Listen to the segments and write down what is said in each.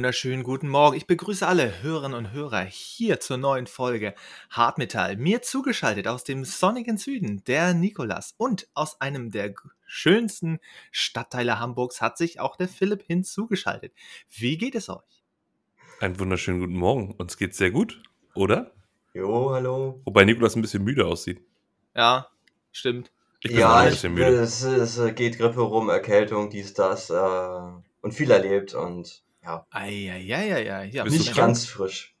Wunderschönen guten Morgen. Ich begrüße alle Hörerinnen und Hörer hier zur neuen Folge Hartmetall. Mir zugeschaltet aus dem sonnigen Süden der Nikolas und aus einem der schönsten Stadtteile Hamburgs hat sich auch der Philipp hinzugeschaltet. Wie geht es euch? Einen wunderschönen guten Morgen. Uns geht's sehr gut, oder? Jo, hallo. Wobei Nikolas ein bisschen müde aussieht. Ja, stimmt. Ich bin ja, auch ein bisschen müde. Es, es, geht Grippe rum, Erkältung, dies, das äh, und viel erlebt und ja. Eieieiei. Ja, nicht ganz frisch.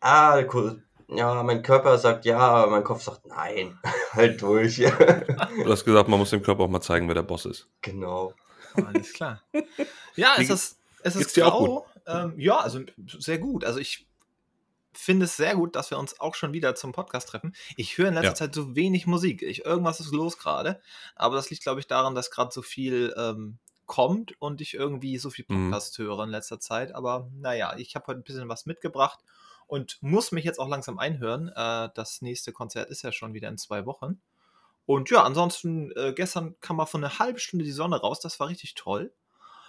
Ah, cool. Ja, mein Körper sagt ja, aber mein Kopf sagt nein. halt durch. du hast gesagt, man muss dem Körper auch mal zeigen, wer der Boss ist. Genau. Alles klar. Ja, es ist, es ist gut? Ähm, ja, also sehr gut. Also ich finde es sehr gut, dass wir uns auch schon wieder zum Podcast treffen. Ich höre in letzter ja. Zeit so wenig Musik. Ich, irgendwas ist los gerade. Aber das liegt, glaube ich, daran, dass gerade so viel ähm, kommt und ich irgendwie so viel mhm. Podcast mhm. höre in letzter Zeit. Aber naja, ich habe heute ein bisschen was mitgebracht und muss mich jetzt auch langsam einhören. Äh, das nächste Konzert ist ja schon wieder in zwei Wochen. Und ja, ansonsten, äh, gestern kam mal von einer halben Stunde die Sonne raus, das war richtig toll.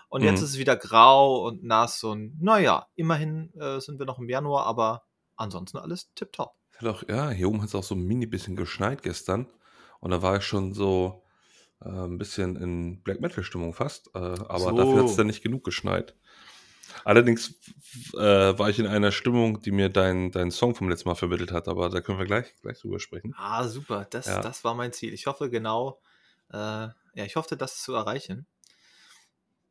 Und mhm. jetzt ist es wieder grau und nass und naja, immerhin äh, sind wir noch im Januar, aber ansonsten alles tipptopp. Ja, hier oben hat es auch so ein mini bisschen geschneit gestern. Und da war ich schon so, äh, ein bisschen in Black Metal-Stimmung fast, äh, aber so. dafür hat es dann nicht genug geschneit. Allerdings äh, war ich in einer Stimmung, die mir dein, dein Song vom letzten Mal vermittelt hat, aber da können wir gleich, gleich drüber sprechen. Ah, super, das, ja. das war mein Ziel. Ich hoffe genau, äh, ja, ich hoffe, das zu erreichen.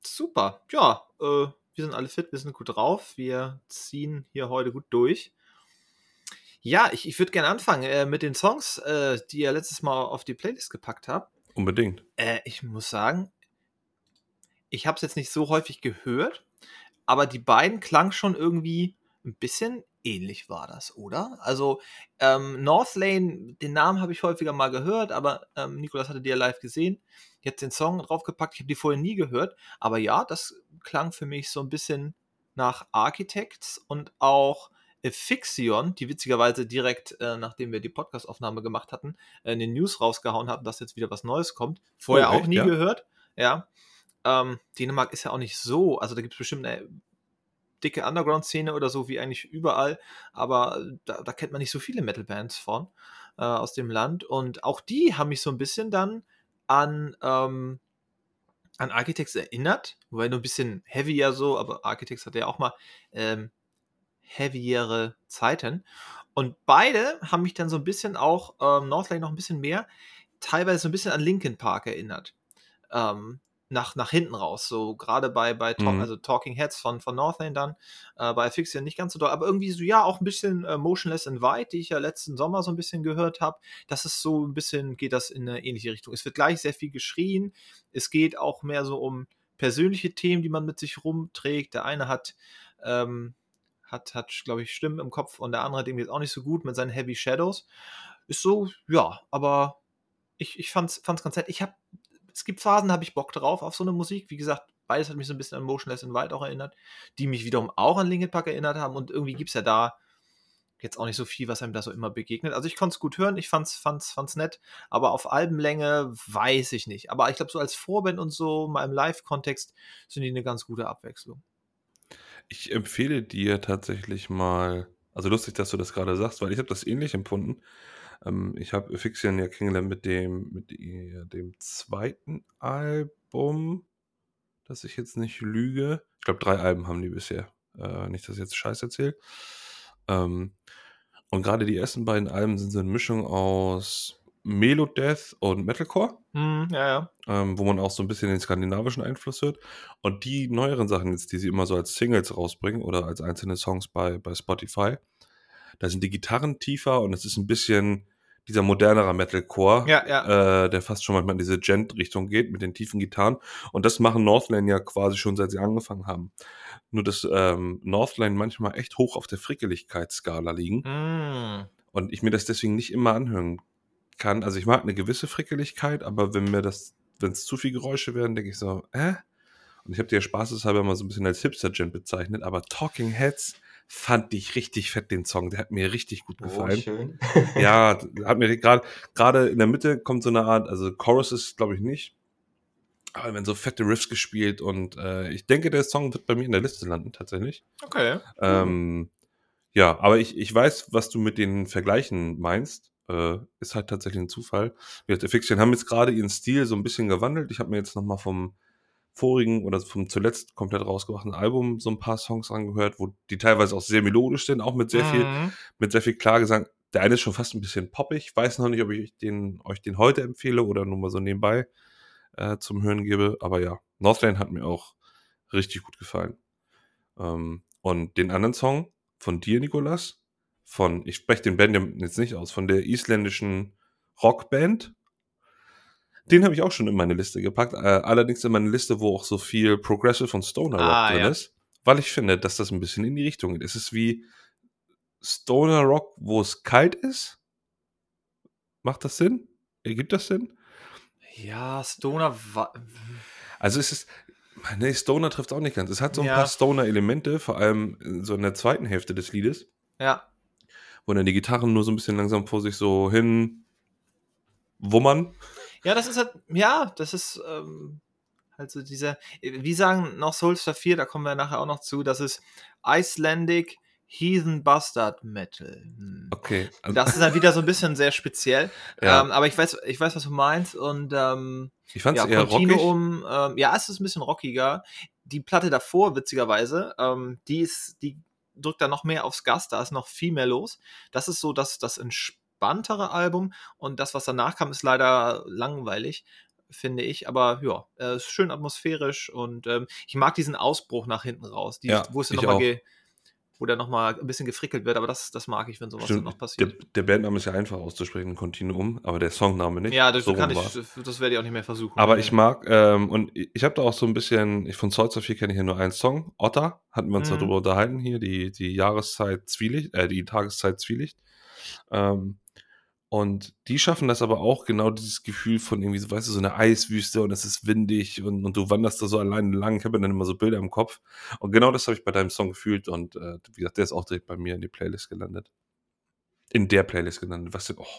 Super, ja, äh, wir sind alle fit, wir sind gut drauf, wir ziehen hier heute gut durch. Ja, ich, ich würde gerne anfangen äh, mit den Songs, äh, die ihr letztes Mal auf die Playlist gepackt habt. Unbedingt. Äh, ich muss sagen, ich habe es jetzt nicht so häufig gehört, aber die beiden klangen schon irgendwie ein bisschen ähnlich war das, oder? Also ähm, Northlane, den Namen habe ich häufiger mal gehört, aber ähm, Nikolas hatte die ja live gesehen. Jetzt den Song draufgepackt, ich habe die vorher nie gehört, aber ja, das klang für mich so ein bisschen nach Architects und auch Fixion, die witzigerweise direkt, äh, nachdem wir die Podcastaufnahme gemacht hatten, äh, in den News rausgehauen hatten, dass jetzt wieder was Neues kommt. Vorher oh, auch nie ja? gehört. Ja. Ähm, Dänemark ist ja auch nicht so, also da gibt es bestimmt eine dicke Underground-Szene oder so, wie eigentlich überall, aber da, da kennt man nicht so viele Metal-Bands von äh, aus dem Land. Und auch die haben mich so ein bisschen dann an, ähm, an Architects erinnert, wobei nur ein bisschen heavier so, aber Architects hat ja auch mal ähm, heavyere Zeiten. Und beide haben mich dann so ein bisschen auch, ähm, Northlane noch ein bisschen mehr, teilweise so ein bisschen an Linkin Park erinnert. Ähm, nach, nach hinten raus, so gerade bei, bei mhm. also Talking Heads von, von Northlane dann, äh, bei Fixion nicht ganz so doll, aber irgendwie so, ja, auch ein bisschen äh, Motionless in White, die ich ja letzten Sommer so ein bisschen gehört habe. Das ist so ein bisschen, geht das in eine ähnliche Richtung. Es wird gleich sehr viel geschrien. Es geht auch mehr so um persönliche Themen, die man mit sich rumträgt. Der eine hat ähm, hat, hat glaube ich, Stimmen im Kopf und der andere hat irgendwie jetzt auch nicht so gut mit seinen Heavy Shadows. Ist so, ja, aber ich, ich fand's, fand's ganz nett. Ich habe, es gibt Phasen, da habe ich Bock drauf auf so eine Musik. Wie gesagt, beides hat mich so ein bisschen an Motionless in Wild auch erinnert, die mich wiederum auch an Linkin Park erinnert haben und irgendwie gibt es ja da jetzt auch nicht so viel, was einem da so immer begegnet. Also ich konnte es gut hören, ich fand's, fand's, fand's nett, aber auf Albenlänge weiß ich nicht. Aber ich glaube, so als Vorband und so, mal im Live-Kontext, sind die eine ganz gute Abwechslung. Ich empfehle dir tatsächlich mal, also lustig, dass du das gerade sagst, weil ich habe das ähnlich empfunden. Ähm, ich habe Fixion ja kennengelernt mit dem, mit dem zweiten Album, dass ich jetzt nicht lüge. Ich glaube, drei Alben haben die bisher. Äh, nicht, dass ich jetzt Scheiß erzähle. Ähm, und gerade die ersten beiden Alben sind so eine Mischung aus Melodeath und Metalcore. Mm, ja, ja. Ähm, wo man auch so ein bisschen den skandinavischen Einfluss hört. Und die neueren Sachen jetzt, die sie immer so als Singles rausbringen oder als einzelne Songs bei, bei Spotify, da sind die Gitarren tiefer und es ist ein bisschen dieser modernere Metalcore, ja, ja. Äh, der fast schon manchmal in diese Gent-Richtung geht mit den tiefen Gitarren. Und das machen Northland ja quasi schon seit sie angefangen haben. Nur dass ähm, Northland manchmal echt hoch auf der Frickeligkeitsskala liegen. Mm. Und ich mir das deswegen nicht immer anhören kann, also ich mag eine gewisse Frickeligkeit, aber wenn mir das, wenn es zu viel Geräusche werden, denke ich so, äh? Und ich habe dir spaßeshalber mal so ein bisschen als Hipster-Gent bezeichnet, aber Talking Heads fand ich richtig fett, den Song. Der hat mir richtig gut oh, gefallen. Oh, schön. ja, hat mir gerade, gerade in der Mitte kommt so eine Art, also Chorus ist, glaube ich, nicht. aber dann werden so fette Riffs gespielt und äh, ich denke, der Song wird bei mir in der Liste landen, tatsächlich. Okay. Ähm, ja, aber ich, ich weiß, was du mit den Vergleichen meinst. Äh, ist halt tatsächlich ein Zufall. Wir Fiction haben jetzt gerade ihren Stil so ein bisschen gewandelt. Ich habe mir jetzt nochmal vom vorigen oder vom zuletzt komplett rausgebrachten Album so ein paar Songs angehört, wo die teilweise auch sehr melodisch sind, auch mit sehr viel, Mhm. mit sehr viel Klagesang. Der eine ist schon fast ein bisschen poppig. Weiß noch nicht, ob ich den, euch den heute empfehle oder nur mal so nebenbei äh, zum Hören gebe. Aber ja, Northland hat mir auch richtig gut gefallen. Ähm, und den anderen Song von dir, Nikolas, von, ich spreche den Band jetzt nicht aus, von der isländischen Rockband. Den habe ich auch schon in meine Liste gepackt. Äh, allerdings in meine Liste, wo auch so viel Progressive und Stoner Rock Ah, drin ja. ist. Weil ich finde, dass das ein bisschen in die Richtung geht. Es ist wie Stoner Rock, wo es kalt ist. Macht das Sinn? Ergibt das Sinn? Ja, Stoner war. Also es ist, nee, Stoner trifft auch nicht ganz. Es hat so ein Ja. paar Stoner-Elemente, vor allem so in der zweiten Hälfte des Liedes, Ja. Wo dann die Gitarren nur so ein bisschen langsam vor sich so hin wummern. Ja, das ist halt, ja, das ist ähm, halt so dieser, wie sagen noch Soulstar 4, da kommen wir nachher auch noch zu, das ist Icelandic Heathen Bastard Metal. Hm. Okay. Also, Das ist dann wieder so ein bisschen sehr speziell. Ja. Ähm, aber ich weiß, ich weiß, was du meinst. Und ähm, ich fand es ja, eher rockig. Continuum, ähm, ja, es ist ein bisschen rockiger. Die Platte davor, witzigerweise, ähm, die ist, die drückt da noch mehr aufs Gas, da ist noch viel mehr los. Das ist so das, das entspanntere Album und das, was danach kam, ist leider langweilig, finde ich. Aber ja, äh, ist schön atmosphärisch und ähm, ich mag diesen Ausbruch nach hinten raus, die, Ja, wo es ich noch mal auch. ge, wo da nochmal ein bisschen gefrickelt wird, aber das, das mag ich, wenn sowas dann Stimmt, noch der, passiert. der Bandname ist ja einfach auszusprechen, Continuum, aber der Songname nicht. ja, das So kann ich, das werde ich auch nicht mehr versuchen. Aber ich mag, ähm, und ich habe da auch so ein bisschen, ich von Salzer 4 kenne ich ja nur einen Song, Otter, hatten wir uns Mhm. darüber unterhalten hier, die, die Jahreszeit Zwielicht, äh, die Tageszeit Zwielicht. Ähm, und die schaffen das aber auch genau dieses Gefühl von irgendwie, so, weißt du, so eine Eiswüste und es ist windig und, und du wanderst da so alleine lang. Ich habe dann immer so Bilder im Kopf. Und genau das habe ich bei deinem Song gefühlt und äh, wie gesagt, der ist auch direkt bei mir in die Playlist gelandet. In der Playlist gelandet. Was denn? Oh, wollen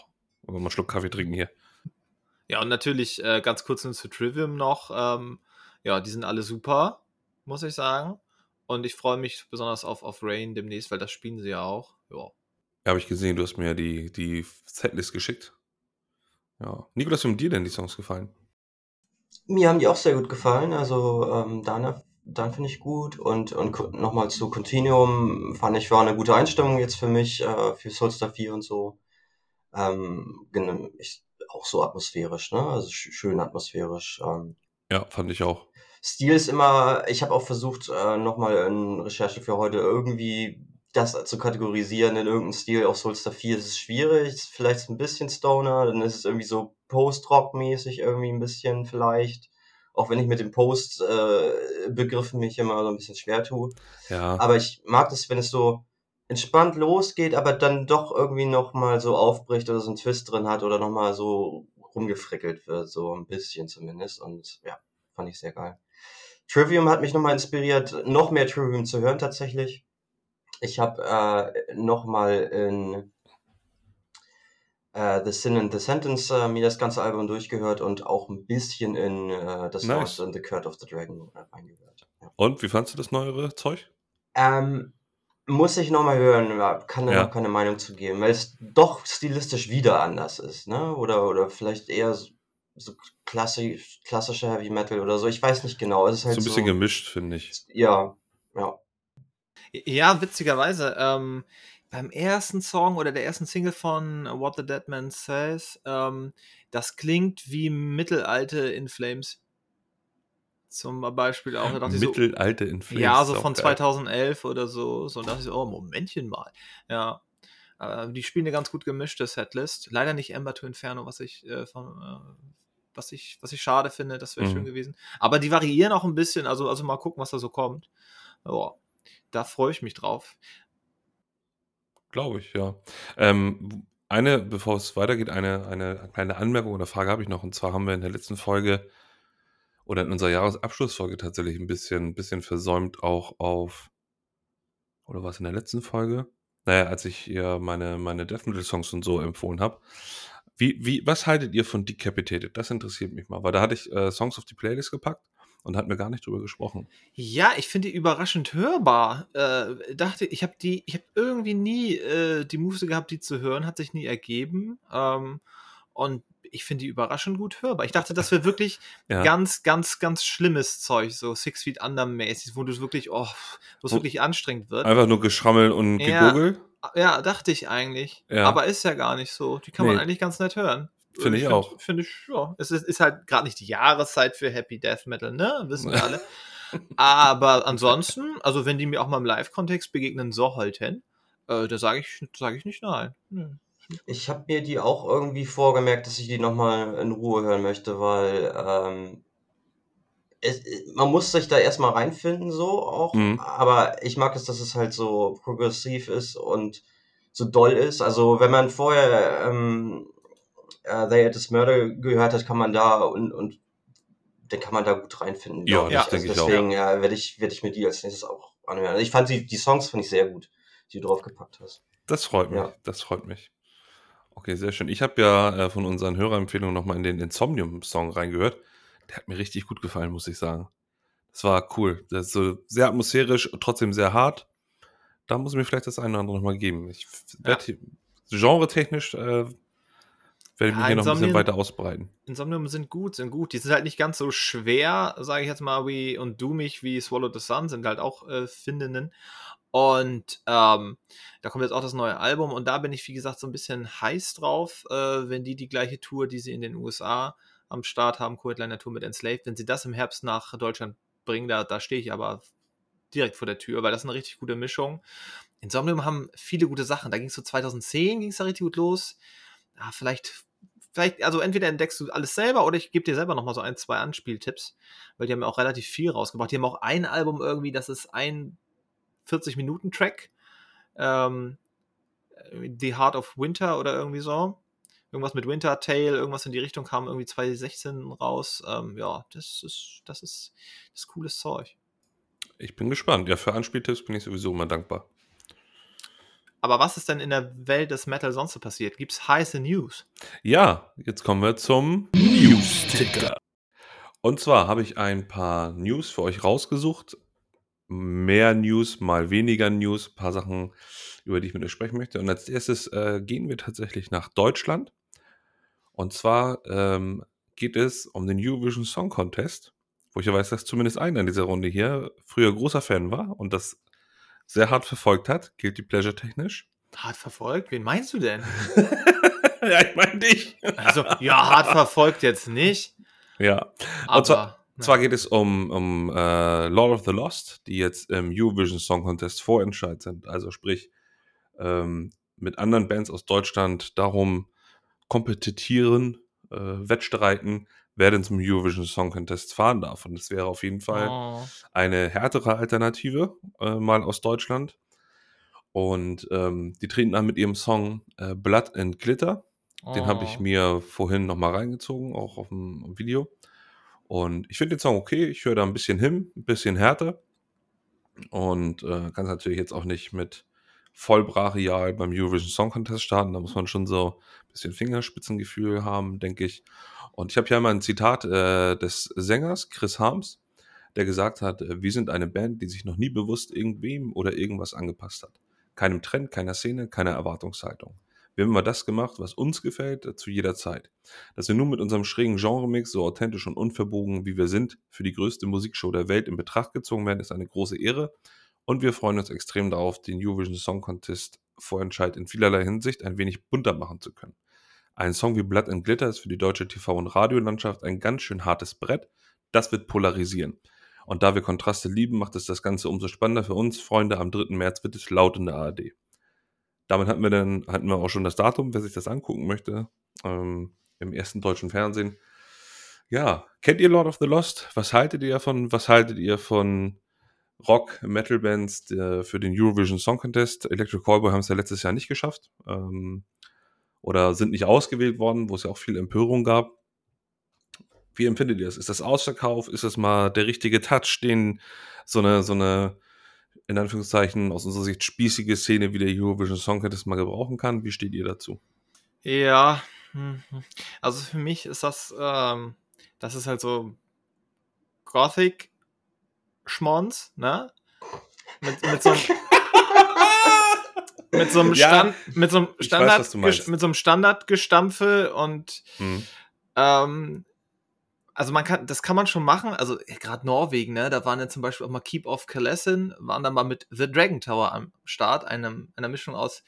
wir mal einen Schluck Kaffee trinken hier. Ja, und natürlich äh, ganz kurz zu Trivium noch. Ähm, ja, die sind alle super, muss ich sagen. Und ich freue mich besonders auf, auf Rain demnächst, weil das spielen sie ja auch. Ja. Ja, habe ich gesehen, du hast mir die, die Setlist geschickt. Ja. Nikolas, wie haben dir denn die Songs gefallen? Mir haben die auch sehr gut gefallen. Also ähm, Dana, Dan finde ich gut. Und, und nochmal zu Continuum fand ich war eine gute Einstimmung jetzt für mich, äh, für Soulstar 4 und so. Ähm, genau, ich, auch so atmosphärisch, ne? Also sch schön atmosphärisch. Ähm, Ja, fand ich auch. Stil ist immer, ich habe auch versucht, äh, nochmal in Recherche für heute irgendwie das zu kategorisieren in irgendeinem Stil. Auf Soulstar 4 ist es schwierig, ist vielleicht ein bisschen Stoner, dann ist es irgendwie so Post-Rock-mäßig irgendwie ein bisschen vielleicht. Auch wenn ich mit den Post-Begriffen mich immer so ein bisschen schwer tue. Ja. Aber ich mag das, wenn es so entspannt losgeht, aber dann doch irgendwie nochmal so aufbricht oder so einen Twist drin hat oder nochmal so rumgefrickelt wird, so ein bisschen zumindest. Und ja, fand ich sehr geil. Trivium hat mich nochmal inspiriert, noch mehr Trivium zu hören tatsächlich. Ich habe äh, nochmal in äh, The Sin and the Sentence äh, mir das ganze Album durchgehört und auch ein bisschen in äh, The Nice. Source and the Curse of the Dragon äh, reingehört. Ja. Und wie fandst du das neuere Zeug? Ähm, muss ich nochmal hören, kann da Ja. noch keine Meinung zu geben, weil es doch stilistisch wieder anders ist, ne? Oder, oder vielleicht eher so, so klassisch, klassischer Heavy Metal oder so. Ich weiß nicht genau. Es ist halt so ein so. bisschen gemischt, finde ich. ja, ja. Ja, witzigerweise, ähm, beim ersten Song oder der ersten Single von What the Dead Man Says, ähm, das klingt wie Mittelalter in Flames. Zum Beispiel auch. da ich so, Mittelalte in Flames. ja, so von geil. 2011 oder so. So und dachte ich so, oh, Momentchen mal. Ja. Äh, die spielen eine ganz gut gemischte Setlist. Leider nicht Ember to Inferno, was ich, äh, von, äh, was ich, was ich schade finde. Das wäre Mhm. schön gewesen. Aber die variieren auch ein bisschen. Also, also mal gucken, was da so kommt. Ja, da freue ich mich drauf. Glaube ich, ja. Ähm, eine, bevor es weitergeht, eine, eine kleine Anmerkung oder Frage habe ich noch. Und zwar haben wir in der letzten Folge oder in unserer Jahresabschlussfolge tatsächlich ein bisschen, bisschen versäumt, auch auf, oder war es in der letzten Folge? Naja, als ich ihr meine, meine Death Metal Songs und so empfohlen habe, Wie, wie, was haltet ihr von Decapitated? Das interessiert mich mal, weil da hatte ich äh, Songs auf die Playlist gepackt und hatten wir gar nicht drüber gesprochen. Ja, ich finde die überraschend hörbar. Äh, dachte, ich habe die, ich habe irgendwie nie äh, die Muße gehabt, die zu hören, hat sich nie ergeben. Ähm, und ich finde die überraschend gut hörbar. Ich dachte, das wäre wirklich Ja. ganz, ganz, ganz schlimmes Zeug, so Six Feet Under mäßig, wo du es wirklich, oh, wo es wirklich anstrengend wird. Einfach nur geschrammel und Ja. gegurgel? Ja, dachte ich eigentlich. Ja. Aber ist ja gar nicht so. Die kann man Nee. eigentlich ganz nett hören. Finde ich find- auch. Finde ich, ja. Es ist, ist halt gerade nicht die Jahreszeit für Happy Death Metal, ne? Wissen wir alle. Aber ansonsten, also wenn die mir auch mal im Live-Kontext begegnen sollten, äh, da sage ich, sag ich nicht nein. Nö. Ich habe mir die auch irgendwie vorgemerkt, dass ich die nochmal in Ruhe hören möchte, weil ähm, es, man muss sich da erstmal reinfinden, so auch. Mhm. Aber ich mag es, dass es halt so progressiv ist und so doll ist. Also wenn man vorher ähm, äh, They Had This Murder gehört hat, kann man da und, und dann kann man da gut reinfinden. Ja, glaub das denke ich auch. Deswegen ja, werde ich, werd ich mir die als nächstes auch anhören. Also ich fand die, die Songs fand ich sehr gut, die du draufgepackt hast. Das freut mich. Ja. Das freut mich. Okay, sehr schön. Ich habe ja äh, von unseren Hörerempfehlungen nochmal in den Insomnium-Song reingehört. Der hat mir richtig gut gefallen, muss ich sagen. Das war cool. Das ist so sehr atmosphärisch, trotzdem sehr hart. Da muss ich mir vielleicht das eine oder andere nochmal geben. Ich werd hier, genre-technisch äh, werde ich Ja, mich hier noch ein bisschen weiter ausbreiten. Insomnium sind gut, sind gut. Die sind halt nicht ganz so schwer, sage ich jetzt mal, wie und doomig wie Swallow the Sun, sind halt auch äh, Findinnen. Und ähm, da kommt jetzt auch das neue Album und da bin ich, wie gesagt, so ein bisschen heiß drauf, äh, wenn die die gleiche Tour, die sie in den USA am Start haben, Co-Headliner Tour mit Enslaved, wenn sie das im Herbst nach Deutschland bringen, da, da stehe ich aber direkt vor der Tür, weil das ist eine richtig gute Mischung. Insomnium haben viele gute Sachen. Da ging es so 2010, ging es da richtig gut los. Ja, vielleicht, vielleicht, also entweder entdeckst du alles selber oder ich gebe dir selber nochmal so ein, zwei Anspieltipps, weil die haben auch relativ viel rausgebracht. Die haben auch ein Album irgendwie, das ist ein 40-Minuten-Track. Ähm, The Heart of Winter oder irgendwie so. Irgendwas mit Winter Tale, irgendwas in die Richtung kam irgendwie 2016 raus. Ähm, ja, das ist, das ist, das ist cooles Zeug. Ich bin gespannt. Ja, für Anspieltipps bin ich sowieso immer dankbar. Aber was ist denn in der Welt des Metal sonst so passiert? Gibt's heiße News? Ja, jetzt kommen wir zum News-Ticker. Und zwar habe ich ein paar News für euch rausgesucht. Mehr News, mal weniger News, ein paar Sachen, über die ich mit euch sprechen möchte. Und als erstes äh, gehen wir tatsächlich nach Deutschland. Und zwar ähm, geht es um den Eurovision Song Contest, wo ich ja weiß, dass zumindest einer in dieser Runde hier früher großer Fan war und das sehr hart verfolgt hat, gilt die Pleasure technisch. Hart verfolgt? Wen meinst du denn? ja, ich meine dich. Also, ja, hart verfolgt jetzt nicht. Ja. Aber, Und zwar, na, zwar geht es um, um äh, Lord of the Lost, die jetzt im Eurovision Song Contest Vorentscheid sind. Also sprich, ähm, mit anderen Bands aus Deutschland darum kompetitieren, äh, wettstreiten, wer denn zum Eurovision Song Contest fahren darf. Und das wäre auf jeden Fall oh, eine härtere Alternative, äh, mal aus Deutschland. Und ähm, die treten an mit ihrem Song äh, Blood and Glitter. Den habe ich oh. mir vorhin nochmal reingezogen, auch auf dem Video. Und ich finde den Song okay. Ich höre da ein bisschen hin, ein bisschen härter. Und äh, kann es natürlich jetzt auch nicht mit vollbrachial beim Eurovision Song Contest starten. Da muss man schon so bisschen Fingerspitzengefühl haben, denke ich. Und ich habe hier mal ein Zitat äh, des Sängers Chris Harms, der gesagt hat, äh, wir sind eine Band, die sich noch nie bewusst irgendwem oder irgendwas angepasst hat. Keinem Trend, keiner Szene, keiner Erwartungshaltung. Wir haben immer das gemacht, was uns gefällt, äh, zu jeder Zeit. Dass wir nun mit unserem schrägen Genremix so authentisch und unverbogen, wie wir sind, für die größte Musikshow der Welt in Betracht gezogen werden, ist eine große Ehre. Und wir freuen uns extrem darauf, den Eurovision Song Contest Vorentscheid in vielerlei Hinsicht ein wenig bunter machen zu können. Ein Song wie Blood and Glitter ist für die deutsche TV- und Radiolandschaft ein ganz schön hartes Brett. Das wird polarisieren. Und da wir Kontraste lieben, macht es das Ganze umso spannender für uns. Freunde, am 3. März wird es laut in der ARD. Damit hatten wir dann hatten wir auch schon das Datum, wer sich das angucken möchte, ähm, im ersten deutschen Fernsehen. Ja, kennt ihr Lord of the Lost? Was haltet ihr davon? Was haltet ihr von Rock, Metal Bands der, für den Eurovision Song Contest? Electric Callboy haben es ja letztes Jahr nicht geschafft ähm, oder sind nicht ausgewählt worden, wo es ja auch viel Empörung gab. Wie empfindet ihr das? Ist das Ausverkauf? Ist das mal der richtige Touch, den so eine, so eine, in Anführungszeichen, aus unserer Sicht spießige Szene wie der Eurovision Song Contest mal gebrauchen kann? Wie steht ihr dazu? Ja, Mhm. Also für mich ist das, ähm, das ist halt so Gothic Schmons, ne? Mit, mit so einem mit so einem Ja, Stand, mit so einem weiß, Standard, meinst. mit so einem Standardgestampfe und Hm. ähm, also man kann, das kann man schon machen. Also gerade Norwegen, ne, da waren ja zum Beispiel auch mal Keep Off Kalessin, waren dann mal mit The Dragon Tower am Start, einem, einer Mischung aus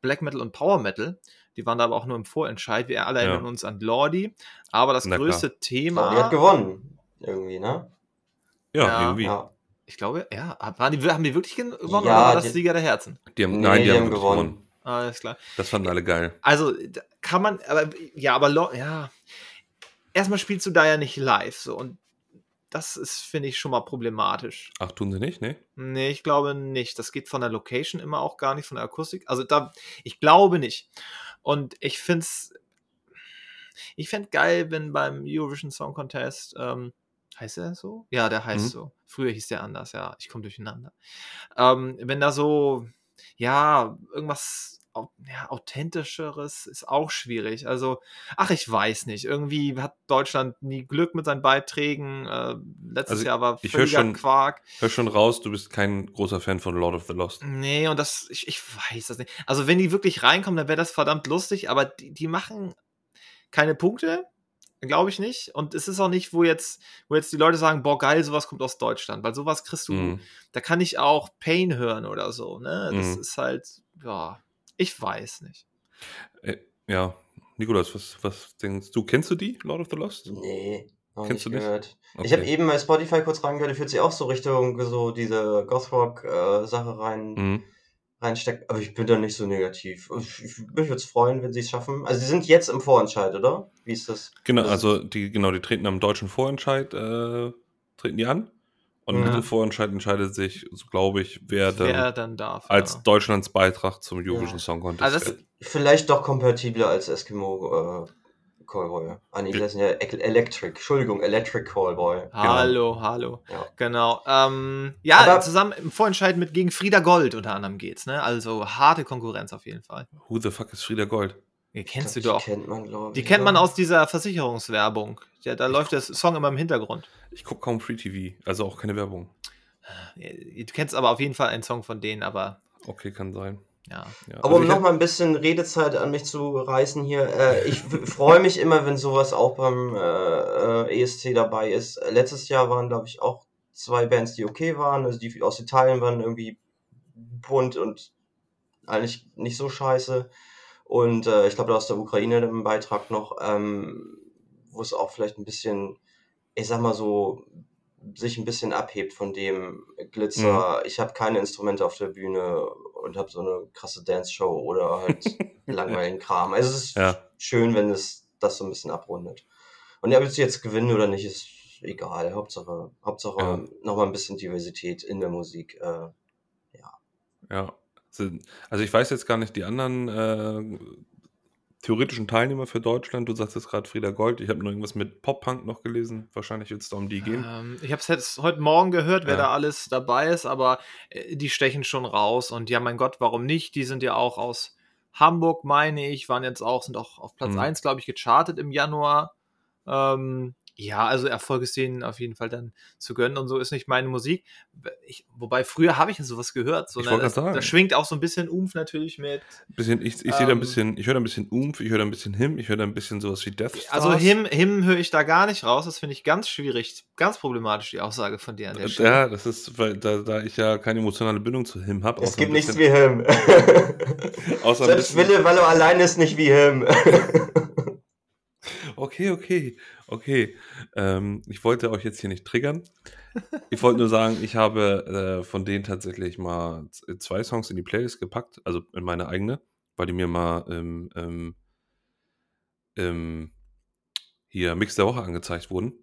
Black Metal und Power Metal. Die waren da aber auch nur im Vorentscheid. Wir alle Ja. erinnern uns an Lordi. Aber das Na klar. größte So, Thema. die hat gewonnen. Irgendwie, ne? Ja, Ja. irgendwie. Ja. ich glaube, ja. Waren die, haben die wirklich gewonnen Ja, oder war das die- Sieger der Herzen? Die haben, Nee, nein, die, die haben, haben gewonnen. gewonnen. Alles klar. Das fanden alle geil. Also kann man, aber ja, aber ja. Erstmal spielst du da ja nicht live so und das ist, finde ich, schon mal problematisch. Ach, tun sie nicht, ne? Nee, ich glaube nicht. Das geht von der Location immer auch gar nicht, von der Akustik. Also da, ich glaube nicht. Und ich finde es, ich fände geil, wenn beim Eurovision Song Contest, ähm, heißt er so? Ja, der heißt Mhm. so. Früher hieß der anders, ja. Ich komme durcheinander. Ähm, wenn da so, ja, irgendwas ja, authentischeres ist auch schwierig. Also, ach, ich weiß nicht. Irgendwie hat Deutschland nie Glück mit seinen Beiträgen. Äh, letztes Also, Jahr war ich hör völliger schon- Quark. Hör schon raus, du bist kein großer Fan von Lord of the Lost. Nee, und das, ich, ich weiß das nicht. Also, wenn die wirklich reinkommen, dann wäre das verdammt lustig, aber die, die machen keine Punkte, glaube ich nicht. Und es ist auch nicht, wo jetzt, wo jetzt die Leute sagen, boah, geil, sowas kommt aus Deutschland, weil sowas kriegst du, Mhm. da kann ich auch Pain hören oder so, ne? Das Mhm. ist halt, ja, ich weiß nicht. Äh, ja, Nikolas, was, was denkst du? Kennst du die, Lord of the Lost? Nee, noch Kennst nicht du nicht? gehört. Okay. Ich habe eben bei Spotify kurz reingehört, die fühlt sich auch so Richtung so diese Gothrock-Sache rein, Mhm. Reinsteckt, aber ich bin da nicht so negativ. Ich, ich, mich würde es freuen, wenn sie es schaffen. Also sie sind jetzt im Vorentscheid, oder? Wie ist das? Genau, Das- also die, genau, die treten am deutschen Vorentscheid, äh, treten die an. Und im Ja. Mittelvorentscheid entscheidet sich, so glaube ich, wer dann Wer dann darf. als ja. Deutschlands Beitrag zum Eurovision Ja. Song Contest Also. Vielleicht doch kompatibler als Eskimo äh, Callboy. Ah nee, das sind ja Electric. Entschuldigung, Electric Callboy. Hallo, hallo. Ja. Genau. Ähm, ja, Aber- zusammen im Vorentscheid mit gegen Frieda Gold unter anderem geht's, ne? Also harte Konkurrenz auf jeden Fall. Who the fuck ist Frieda Gold? Die kennst Ich du glaub, doch. Die kennt man, glaube ich. Die kennt man aus dieser Versicherungswerbung. Ja, da läuft der Song immer im Hintergrund. Ich gucke kaum Free TV, also auch keine Werbung. Du kennst aber auf jeden Fall einen Song von denen, aber Okay, kann sein. Ja. Ja, Aber also um ich hab- noch mal ein bisschen Redezeit an mich zu reißen hier, äh, ich freue mich immer, wenn sowas auch beim äh, äh, ESC dabei ist. Letztes Jahr waren, glaube ich, auch zwei Bands, die okay waren. Also die aus Italien waren irgendwie bunt und eigentlich nicht so scheiße. Und äh, ich glaube, aus der Ukraine im Beitrag noch, ähm, wo es auch vielleicht ein bisschen, ich sag mal so, sich ein bisschen abhebt von dem Glitzer. Ich habe keine Instrumente auf der Bühne und habe so eine krasse Dance-Show oder halt langweiligen Kram. Also es ist Ja. schön, wenn es das so ein bisschen abrundet. Und ob sie jetzt gewinnen oder nicht, ist egal. Hauptsache, Hauptsache Ja. nochmal ein bisschen Diversität in der Musik. Äh, Ja. Sind- Also ich weiß jetzt gar nicht die anderen äh, theoretischen Teilnehmer für Deutschland. Du sagst jetzt gerade Frieda Gold. Ich habe nur irgendwas mit Pop-Punk noch gelesen. Wahrscheinlich wird es da um die gehen. Ähm, ich habe es jetzt heute Morgen gehört, wer Ja. da alles dabei ist, aber äh, die stechen schon raus. Und ja, mein Gott, warum nicht? Die sind ja auch aus Hamburg, meine ich, waren jetzt auch, sind auch auf Platz Mhm. 1, glaube ich, gechartet im Januar. Ähm, ja, also Erfolg ist denen auf jeden Fall dann zu gönnen und so ist nicht meine Musik. Ich, wobei früher habe ich ja sowas gehört. So, Ich ne? wollte das, sagen. das schwingt auch so ein bisschen Umf natürlich mit. Bisschen, ich ich sehe da ein Ähm, bisschen, ich höre da ein bisschen Umf, ich höre da ein bisschen Him, ich höre da ein bisschen sowas wie Death Stars. Also Him, Him höre ich da gar nicht raus. Das finde ich ganz schwierig, ganz problematisch, die Aussage von dir an der Stelle. Ja, das ist, weil da, da ich ja keine emotionale Bindung zu Him habe. es gibt nichts wie Him. Selbst Wille, weil er allein ist, nicht wie Him. Okay, okay, okay. Ähm, ich wollte euch jetzt hier nicht triggern. Ich wollte nur sagen, ich habe äh, von denen tatsächlich mal zwei Songs in die Playlist gepackt, also in meine eigene, weil die mir mal ähm, ähm, ähm, hier Mix der Woche angezeigt wurden.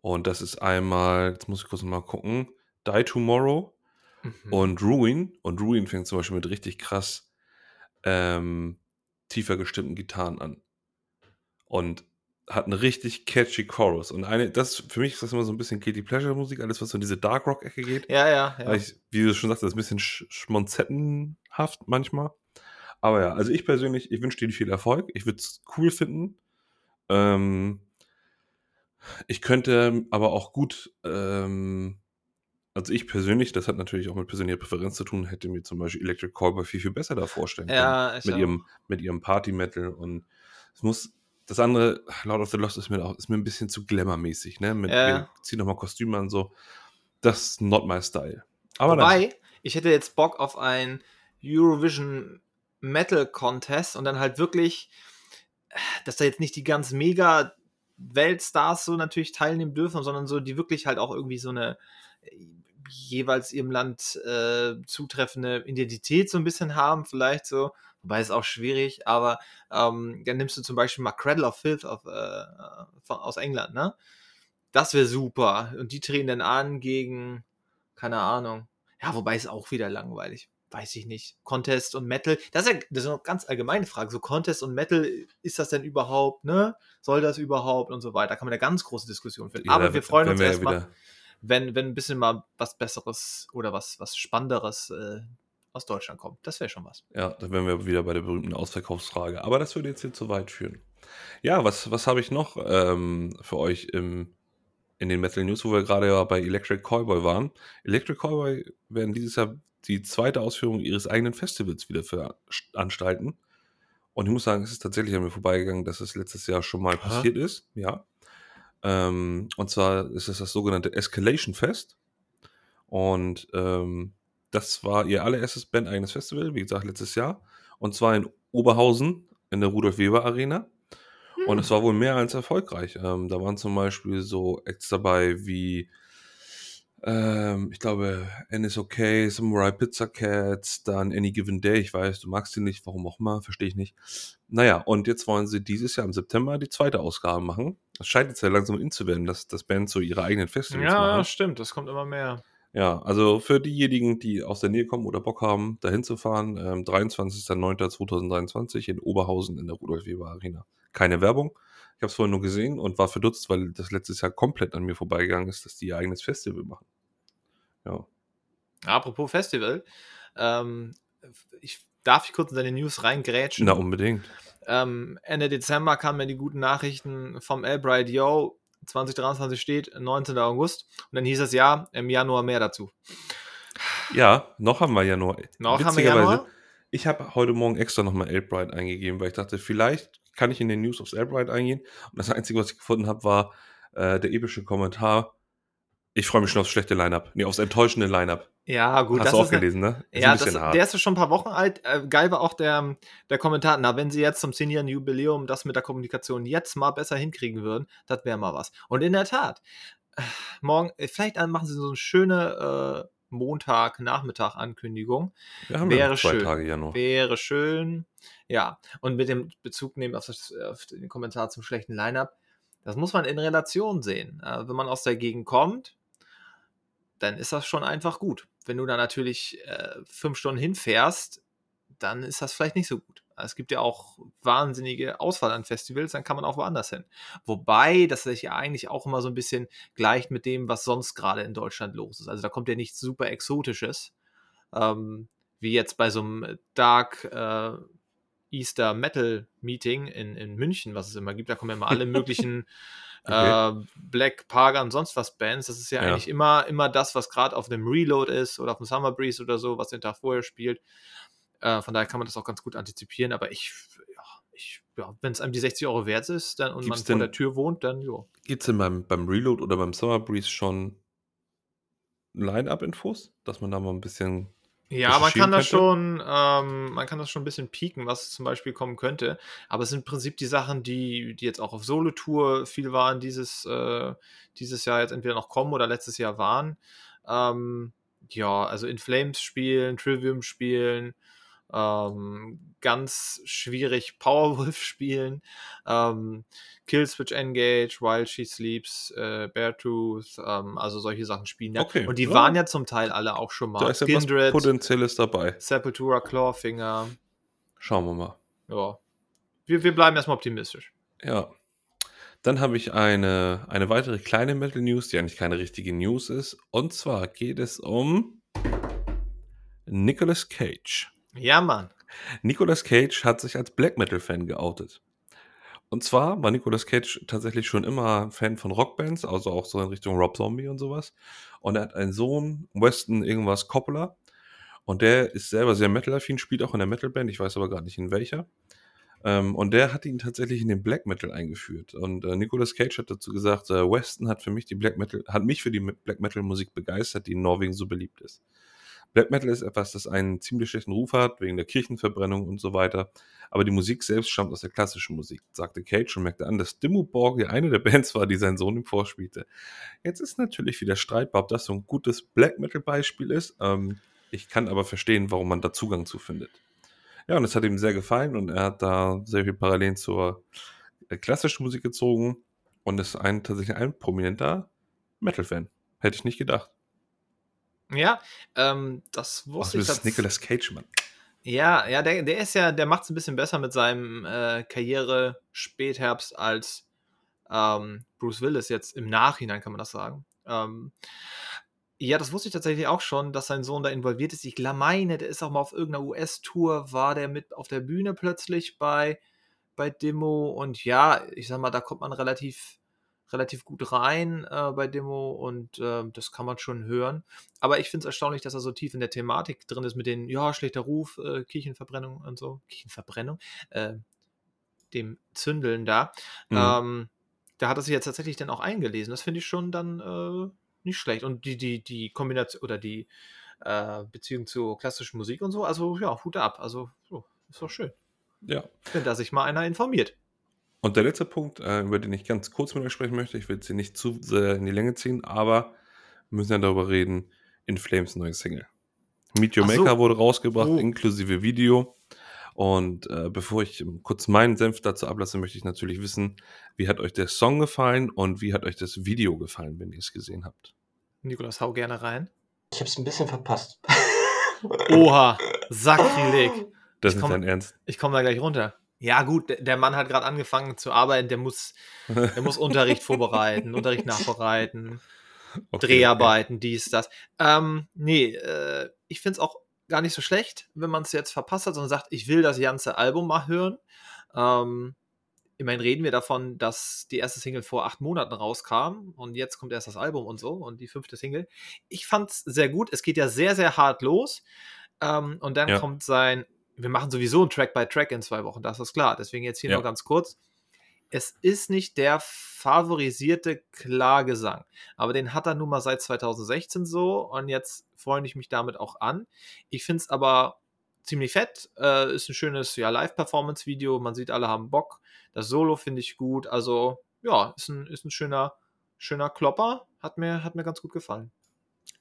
Und das ist einmal, jetzt muss ich kurz mal gucken, Die Tomorrow Mhm. und Ruin. Und Ruin fängt zum Beispiel mit richtig krass ähm, tiefer gestimmten Gitarren an. Und hat einen richtig catchy Chorus. Und eine, das für mich ist das immer so ein bisschen Katy Pleasure Musik, alles was so in diese Dark Rock Ecke geht. ja, ja, ja. Ich, wie du schon sagst, das ist ein bisschen sch schmonzettenhaft manchmal. Aber ja, also ich persönlich, ich wünsche dir viel Erfolg. Ich würde es cool finden. Ähm, ich könnte aber auch gut, ähm, also ich persönlich, das hat natürlich auch mit persönlicher Präferenz zu tun, hätte mir zum Beispiel Electric Callboy viel, viel besser da vorstellen können. Ja, ich mit auch. ihrem, mit ihrem Party-Metal und es muss, das andere, Lord of the Lost ist mir auch, ist mir ein bisschen zu glamour-mäßig, ne? Mit, Ja. wir ziehen nochmal Kostüme an, so. Das ist not my style. Aber Wobei, ich hätte jetzt Bock auf ein Eurovision Metal Contest und dann halt wirklich, dass da jetzt nicht die ganz mega Weltstars so natürlich teilnehmen dürfen, sondern so, die wirklich halt auch irgendwie so eine äh, jeweils ihrem Land äh, zutreffende Identität so ein bisschen haben, vielleicht so. Wobei ist auch schwierig, aber ähm, dann nimmst du zum Beispiel mal Cradle of Filth auf, äh, von, aus England, ne? Das wäre super. Und die treten dann an gegen, keine Ahnung. Ja, wobei ist auch wieder langweilig. Weiß ich nicht. Contest und Metal. Das ist ja das ist eine ganz allgemeine Frage. So Contest und Metal, ist das denn überhaupt, ne? Soll das überhaupt und so weiter? Da kann man eine ganz große Diskussion finden. Ja, Aber wir freuen uns wir erstmal, wieder- wenn, wenn ein bisschen mal was Besseres oder was, was Spannenderes äh, aus Deutschland kommt. Das wäre schon was. Ja, da wären wir wieder bei der berühmten Ausverkaufsfrage. Aber das würde jetzt hier zu weit führen. Ja, was, was habe ich noch ähm, für euch im, in den Metal News, wo wir gerade ja bei Electric Callboy waren? Electric Callboy werden dieses Jahr die zweite Ausführung ihres eigenen Festivals wieder veranstalten. Und ich muss sagen, es ist tatsächlich an mir vorbeigegangen, dass es letztes Jahr schon mal Aha. passiert ist. Ja. Ähm, und zwar ist es das sogenannte Escalation Fest. Und ähm, das war ihr allererstes bandeigenes Festival, wie gesagt, letztes Jahr. Und zwar in Oberhausen in der Rudolf-Weber-Arena. Und es war wohl mehr als erfolgreich. Ähm, da waren zum Beispiel so Acts dabei wie, ähm, ich glaube, NSOK, Samurai Pizza Cats, dann Any Given Day. Ich weiß, du magst die nicht, warum auch immer, verstehe ich nicht. Naja, und jetzt wollen sie dieses Jahr im September die zweite Ausgabe machen. Es scheint jetzt ja langsam in zu werden, dass das Bands so ihre eigenen Festivals machen. stimmt. Das kommt immer mehr. Ja, also für diejenigen, die aus der Nähe kommen oder Bock haben, dahin zu fahren, ähm, 23.09.2023 in Oberhausen in der Rudolf-Weber Arena. Keine Werbung. Ich habe es vorhin nur gesehen und war verdutzt, weil das letztes Jahr komplett an mir vorbeigegangen ist, dass die ihr eigenes Festival machen. Ja. Apropos Festival. Ähm, ich, darf ich kurz in deine News reingrätschen? Na, unbedingt. Ähm, Ende Dezember kamen mir die guten Nachrichten vom Albright, yo, 2023 steht, 19. August. Und dann hieß es ja, im Januar mehr dazu. Ja, noch haben wir Januar. Noch haben wir Januar? Ich habe heute Morgen extra nochmal Albright eingegeben, weil ich dachte, vielleicht kann ich in den News aufs Albright eingehen. Und das Einzige, was ich gefunden habe, war äh, der epische Kommentar. Ich freue mich schon aufs schlechte Line-Up. Nee, aufs enttäuschende Line-Up. Ja, gut. Hast das du auch gelesen, ne? Ist Ja, das, der ist ja schon ein paar Wochen alt. Äh, geil war auch der, der Kommentar, na, wenn sie jetzt zum 10-jährigen Jubiläum das mit der Kommunikation jetzt mal besser hinkriegen würden, das wäre mal was. Und in der Tat, äh, morgen, äh, vielleicht machen sie so eine schöne äh, Montag-Nachmittag-Ankündigung. Wäre ja noch zwei schön. Tage Januar. Wäre schön. Ja, und mit dem Bezug nehmen auf, das, auf den Kommentar zum schlechten Line-Up, das muss man in Relation sehen. Äh, wenn man aus der Gegend kommt, dann ist das schon einfach gut. Wenn du da natürlich äh, fünf Stunden hinfährst, dann ist das vielleicht nicht so gut. Es gibt ja auch wahnsinnige Auswahl an Festivals, dann kann man auch woanders hin. Wobei das sich ja eigentlich auch immer so ein bisschen gleicht mit dem, was sonst gerade in Deutschland los ist. Also da kommt ja nichts super Exotisches, ähm, wie jetzt bei so einem Dark äh, Easter Metal Meeting in, in München, was es immer gibt. Da kommen ja immer alle möglichen Okay. äh, Black Pagan sonst was Bands. Das ist ja, Ja. eigentlich immer, immer das, was gerade auf dem Reload ist oder auf dem Summer Breeze oder so, was den Tag vorher spielt. Äh, von daher kann man das auch ganz gut antizipieren, aber ich, ja, ich, ja, wenn es einem die 60 Euro wert ist dann, und Gibt's man vor denn- der Tür wohnt, dann ja. Gibt es denn beim, beim Reload oder beim Summer Breeze schon Line-Up-Infos? Dass man da mal ein bisschen. Ja, man kann das könnte? schon, ähm, man kann das schon ein bisschen pieken, was zum Beispiel kommen könnte. Aber es sind im Prinzip die Sachen, die, die jetzt auch auf Solo-Tour viel waren, dieses, äh, dieses Jahr jetzt entweder noch kommen oder letztes Jahr waren. Ähm, ja, also In Flames spielen, Trivium spielen, ähm, ganz schwierig Powerwolf spielen, ähm, Killswitch Engage, While She Sleeps, äh, Beartooth, ähm, also solche Sachen spielen ja. Okay, Und die ja. waren ja zum Teil alle auch schon Da mal. ist ja was Kindred, Potenzielles dabei. Sepultura, Clawfinger, Schauen wir mal. ja. Wir, wir bleiben erstmal optimistisch. Ja. Dann habe ich eine, eine weitere kleine Metal News, die eigentlich keine richtige News ist. Und zwar geht es um Nicolas Cage. Ja, Mann. Nicolas Cage hat sich als Black Metal-Fan geoutet. Und zwar war Nicolas Cage tatsächlich schon immer Fan von Rockbands, also auch so in Richtung Rob Zombie und sowas. Und er hat einen Sohn, Weston irgendwas Coppola. Und der ist selber sehr Metal-affin, spielt auch in der Metal-Band, ich weiß aber gerade nicht in welcher. Ähm, und der hat ihn tatsächlich in den Black Metal eingeführt. Und äh, Nicolas Cage hat dazu gesagt, äh, Weston hat für mich die Black Metal, hat mich für die Black Metal Musik begeistert, die in Norwegen so beliebt ist. Black Metal ist etwas, das einen ziemlich schlechten Ruf hat, wegen der Kirchenverbrennung und so weiter. Aber die Musik selbst stammt aus der klassischen Musik, sagte Cage und merkte an, dass Dimmu Borgir eine der Bands war, die sein Sohn ihm vorspielte. Jetzt ist natürlich wieder streitbar, ob das so ein gutes Black Metal Beispiel ist. Ähm, ich kann aber verstehen, warum man da Zugang zu findet. Ja, und es hat ihm sehr gefallen und er hat da sehr viel Parallelen zur äh, klassischen Musik gezogen und ist ein tatsächlich ein prominenter Metal-Fan. Hätte ich nicht gedacht. Ja, ähm, das Ach, wusste du ich. bist tats- Nicolas Cage, Mann. Ja, ja, der, der ist ja, der macht es ein bisschen besser mit seinem äh, Karriere Spätherbst als ähm, Bruce Willis jetzt im Nachhinein, kann man das sagen. Ähm, ja, das wusste ich tatsächlich auch schon, dass sein Sohn da involviert ist. Ich meine, der ist auch mal auf irgendeiner US-Tour, war der mit auf der Bühne plötzlich bei, bei Demo und ja, ich sag mal, da kommt man relativ, relativ gut rein äh, bei Demo und äh, das kann man schon hören. Aber ich finde es erstaunlich, dass er so tief in der Thematik drin ist mit den, ja, schlechter Ruf, äh, Kirchenverbrennung und so. Kirchenverbrennung? Äh, dem Zündeln da. Mhm. Ähm, da hat er sich jetzt tatsächlich dann auch eingelesen. Das finde ich schon dann äh, nicht schlecht. Und die, die, die Kombination oder die äh, Beziehung zur klassischen Musik und so, also ja, Hut ab. Also, so, ist doch schön. Ja. Wenn da sich mal einer informiert. Und der letzte Punkt, äh, über den ich ganz kurz mit euch sprechen möchte, ich will sie nicht zu sehr in die Länge ziehen, aber wir müssen ja darüber reden, In Flames neue Single. Meet Your Ach so. Maker wurde rausgebracht, Oh. inklusive Video. Und äh, bevor ich kurz meinen Senf dazu ablasse, möchte ich natürlich wissen, wie hat euch der Song gefallen und wie hat euch das Video gefallen, wenn ihr es gesehen habt? Nikolas, hau gerne rein. Ich hab's ein bisschen verpasst. Oha, Sakrileg. Das Ich ist komm- dein Ernst. Ich komme da gleich runter. Ja, gut, der, Mann hat gerade angefangen zu arbeiten, der muss, der muss Unterricht vorbereiten, Unterricht nachbereiten. Okay, Dreharbeiten, dies, das. Ähm, nee, äh, ich finde es auch gar nicht so schlecht, wenn man es jetzt verpasst hat und sagt, ich will das ganze Album mal hören. Ähm, immerhin reden wir davon, dass die erste Single vor acht Monaten rauskam und jetzt kommt erst das Album und so und die fünfte Single. Ich fand es sehr gut. Es geht ja sehr, sehr hart los. Ähm, und dann Ja. kommt sein, wir machen sowieso ein Track by Track in zwei Wochen, das ist klar. Deswegen jetzt hier Ja. noch ganz kurz. Es ist nicht der favorisierte Klagesang. Aber den hat er nun mal seit 2016 so und jetzt freue ich mich damit auch an. Ich finde es aber ziemlich fett. Äh, ist ein schönes ja, Live-Performance-Video. Man sieht, alle haben Bock. Das Solo finde ich gut. Also, ja, ist ein, ist ein schöner, schöner Klopper. Hat mir, hat mir ganz gut gefallen.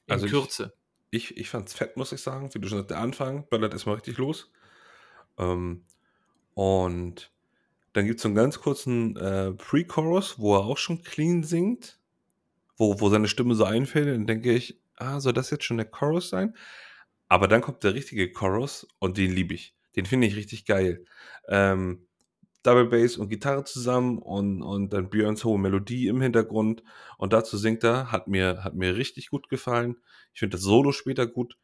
In Also ich- Kürze. Ich, ich fand's fett, muss ich sagen. Wie du schon sagst, der Anfang ballert erstmal richtig los. Ähm, und dann gibt es so einen ganz kurzen äh, Pre-Chorus, wo er auch schon clean singt, wo, wo seine Stimme so einfällt. Und dann denke ich, ah, soll das jetzt schon der Chorus sein? Aber dann kommt der richtige Chorus und den liebe ich. Den finde ich richtig geil. Ähm, Double Bass und Gitarre zusammen und, und dann Björns hohe Melodie im Hintergrund. Und dazu singt er, hat mir, hat mir richtig gut gefallen. Ich finde das Solo später gut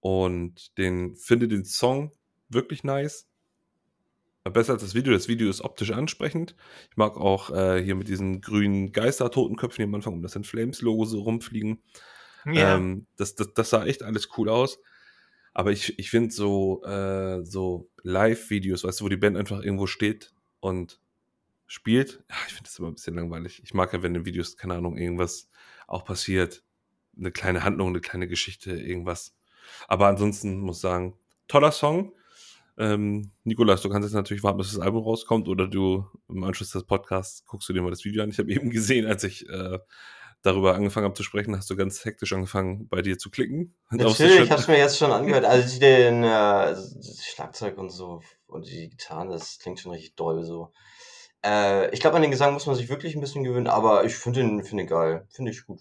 und den finde den Song wirklich nice. Besser als das Video. Das Video ist optisch ansprechend. Ich mag auch äh, hier mit diesen grünen Geister-Totenköpfen, die am Anfang um das In Flames-Logo so rumfliegen. Ja. Ähm, das, das, das sah echt alles cool aus. Aber ich, ich finde so, äh, so Live-Videos, weißt du, wo die Band einfach irgendwo steht und spielt, ja, ich finde das immer ein bisschen langweilig. Ich mag ja, wenn in Videos, keine Ahnung, irgendwas auch passiert. Eine kleine Handlung, eine kleine Geschichte, irgendwas. Aber ansonsten muss ich sagen, toller Song. Ähm, Nikolas, du kannst jetzt natürlich warten, bis das Album rauskommt oder du im Anschluss des Podcasts guckst du dir mal das Video an. Ich habe eben gesehen, als ich äh, darüber angefangen habe zu sprechen, hast du ganz hektisch angefangen, bei dir zu klicken. Natürlich, ich hab's mir jetzt schon angehört. Also den äh, das Schlagzeug und so und die Gitarren, das klingt schon richtig doll so. Äh, ich glaube, an den Gesang muss man sich wirklich ein bisschen gewöhnen, aber ich finde ihn, finde ihn geil. Finde ich gut.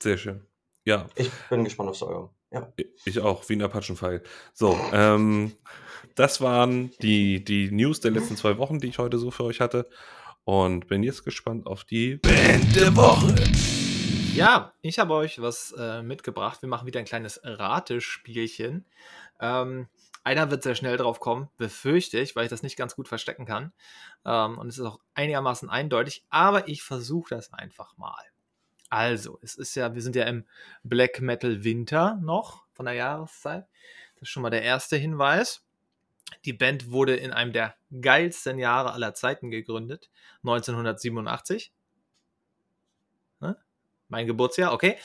Sehr schön. Ja, Ich bin gespannt aufs Album. Ja. ich auch, wie ein Apachenpfeil. So, ähm, das waren die, die News der letzten zwei Wochen, die ich heute so für euch hatte. Und bin jetzt gespannt auf die Band der Woche. Ja, ich habe euch was äh, mitgebracht. Wir machen wieder ein kleines Ratespielchen. Ähm, Einer wird sehr schnell drauf kommen, befürchte ich, weil ich das nicht ganz gut verstecken kann. Ähm, und es ist auch einigermaßen eindeutig, aber ich versuche das einfach mal. Also, es ist ja, wir sind ja im Black Metal Winter noch von der Jahreszeit. Das ist schon mal der erste Hinweis. Die Band wurde in einem der geilsten Jahre aller Zeiten gegründet, 1987. Ne? Mein Geburtsjahr, okay.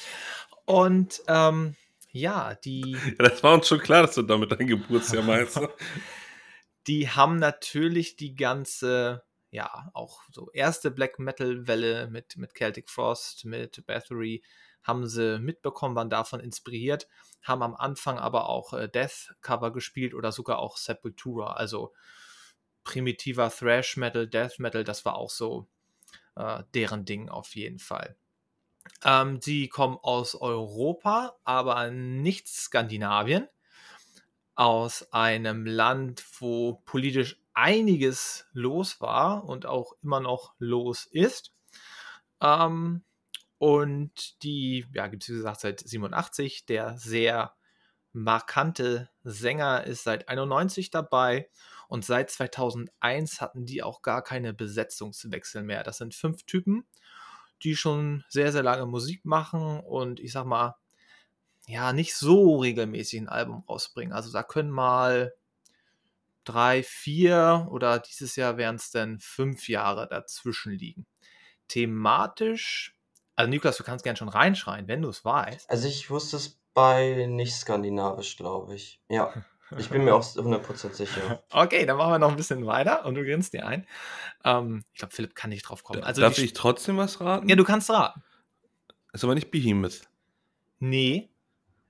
Und ähm, ja, die. Ja, das war uns schon klar, dass du damit dein Geburtsjahr meinst. die haben natürlich die ganze, ja, auch so erste Black Metal-Welle mit, mit Celtic Frost, mit Bathory, haben sie mitbekommen, waren davon inspiriert, haben am Anfang aber auch äh, Death-Cover gespielt oder sogar auch Sepultura, also primitiver Thrash Metal, Death Metal, das war auch so äh, deren Ding auf jeden Fall. Ähm, die kommen aus Europa, aber nicht Skandinavien. Aus einem Land, wo politisch einiges los war und auch immer noch los ist. Ähm, und die, ja, gibt es wie gesagt seit 87. Der sehr markante Sänger ist seit 91 dabei und seit 2001 hatten die auch gar keine Besetzungswechsel mehr. Das sind fünf Typen die schon sehr, sehr lange Musik machen und ich sag mal, ja, nicht so regelmäßig ein Album rausbringen. Also da können mal drei, vier oder dieses Jahr wären es dann fünf Jahre dazwischen liegen. Thematisch, also Niklas, du kannst gern schon reinschreien, wenn du es weißt. Also ich wusste es bei nicht skandinavisch, glaube ich. Ja. Ich bin mir auch 100% sicher. Okay, dann machen wir noch ein bisschen weiter und du grinst dir ein. Ähm, ich glaube, Philipp kann nicht drauf kommen. Also Darf ich trotzdem was raten? Ja, du kannst raten. Ist aber nicht Behemoth. Nee.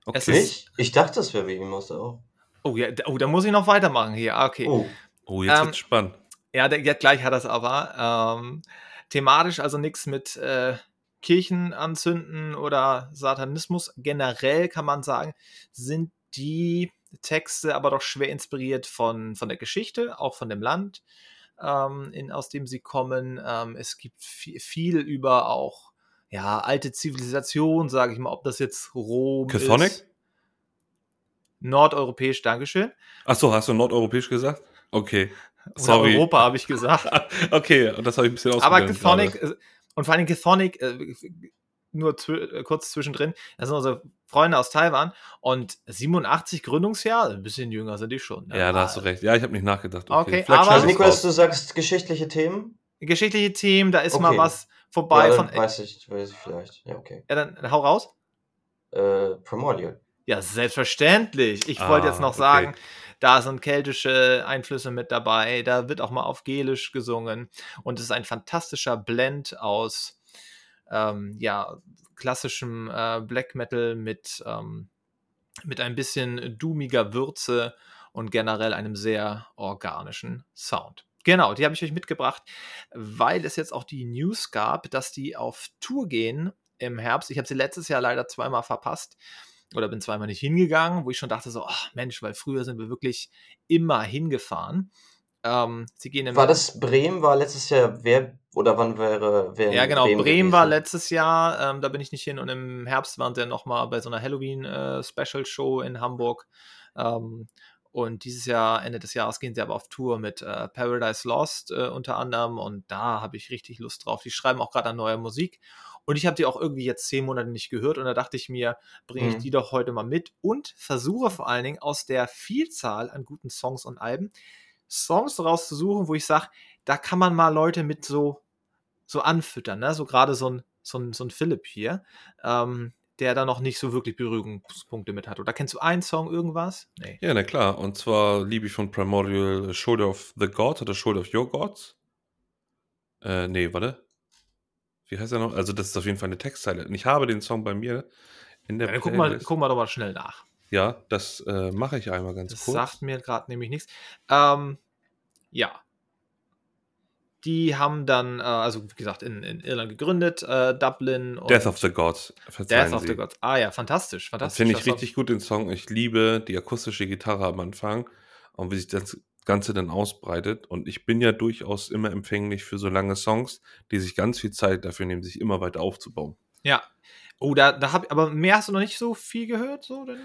Okay. Es ist... Ich dachte, es wäre Behemoth auch. Oh, ja, oh, da muss ich noch weitermachen hier. Ah, okay. Oh, oh jetzt ähm, wird's spannend. Ja, der, ja, gleich hat er es aber. Ähm, thematisch also nichts mit äh, Kirchen anzünden oder Satanismus. Generell kann man sagen, sind die Texte, aber doch schwer inspiriert von, von der Geschichte, auch von dem Land, ähm, in, aus dem sie kommen. Ähm, es gibt viel, viel, über auch ja, alte Zivilisation, sage ich mal, ob das jetzt Rom Chthonic? ist. Nordeuropäisch, Dankeschön. Achso, hast du nordeuropäisch gesagt? Okay. Sorry. Oder Europa habe ich gesagt. okay, das habe ich ein bisschen ausprobiert. Aber Chthonic, und vor allem Chthonic, äh, nur äh, kurz zwischendrin, das sind unsere Freunde aus Taiwan und 87 Gründungsjahr, ein bisschen jünger sind die schon. Ne? Ja, da hast du recht. Ja, ich habe nicht nachgedacht. Okay, okay aber also Nikolas, du sagst geschichtliche Themen? Geschichtliche Themen, da ist okay. mal was vorbei ja, von. Weiß ich, weiß ich vielleicht. Ja, okay. Ja, dann, dann hau raus. Äh, Primordial. Ja, selbstverständlich. Ich ah, wollte jetzt noch okay. sagen, da sind keltische Einflüsse mit dabei, da wird auch mal auf Gelisch gesungen und es ist ein fantastischer Blend aus ähm, ja, klassischem äh, Black Metal mit, ähm, mit ein bisschen doomiger Würze und generell einem sehr organischen Sound. Genau, die habe ich euch mitgebracht, weil es jetzt auch die News gab, dass die auf Tour gehen im Herbst. Ich habe sie letztes Jahr leider zweimal verpasst oder bin zweimal nicht hingegangen, wo ich schon dachte so, ach Mensch, weil früher sind wir wirklich immer hingefahren. Ähm, sie gehen war das Bremen, war letztes Jahr, wer oder wann wäre wer Ja, genau, Bremen, Bremen war letztes Jahr, ähm, da bin ich nicht hin und im Herbst waren sie nochmal bei so einer Halloween-Special-Show äh, in Hamburg. Ähm, und dieses Jahr, Ende des Jahres, gehen sie aber auf Tour mit äh, Paradise Lost äh, unter anderem. Und da habe ich richtig Lust drauf. Die schreiben auch gerade an neuer Musik. Und ich habe die auch irgendwie jetzt zehn Monate nicht gehört. Und da dachte ich mir, bringe ich mhm. die doch heute mal mit und versuche vor allen Dingen aus der Vielzahl an guten Songs und Alben Songs rauszusuchen, wo ich sage, da kann man mal Leute mit so, so anfüttern, ne? So gerade so ein, so ein, so ein Philipp hier, ähm, der da noch nicht so wirklich Berührungspunkte mit hat. Oder kennst du einen Song, irgendwas? Nee. Ja, na klar. Und zwar liebe ich von Primordial Shoulder of the God oder Shoulder of Your Gods. Äh, nee, warte. Wie heißt er noch? Also, das ist auf jeden Fall eine Textzeile. Und ich habe den Song bei mir in der ja, guck mal, guck mal doch mal schnell nach. Ja, das äh, mache ich einmal ganz das kurz. Das sagt mir gerade nämlich nichts. Ähm, ja. Die haben dann, äh, also wie gesagt, in, in Irland gegründet, äh, Dublin. Death of the Gods. Death of Sie. the Gods. Ah ja, fantastisch. fantastisch. Finde ich richtig gut den Song. Ich liebe die akustische Gitarre am Anfang und wie sich das Ganze dann ausbreitet. Und ich bin ja durchaus immer empfänglich für so lange Songs, die sich ganz viel Zeit dafür nehmen, sich immer weiter aufzubauen. Ja. Oh, da, da hab aber mehr hast du noch nicht so viel gehört, so denn?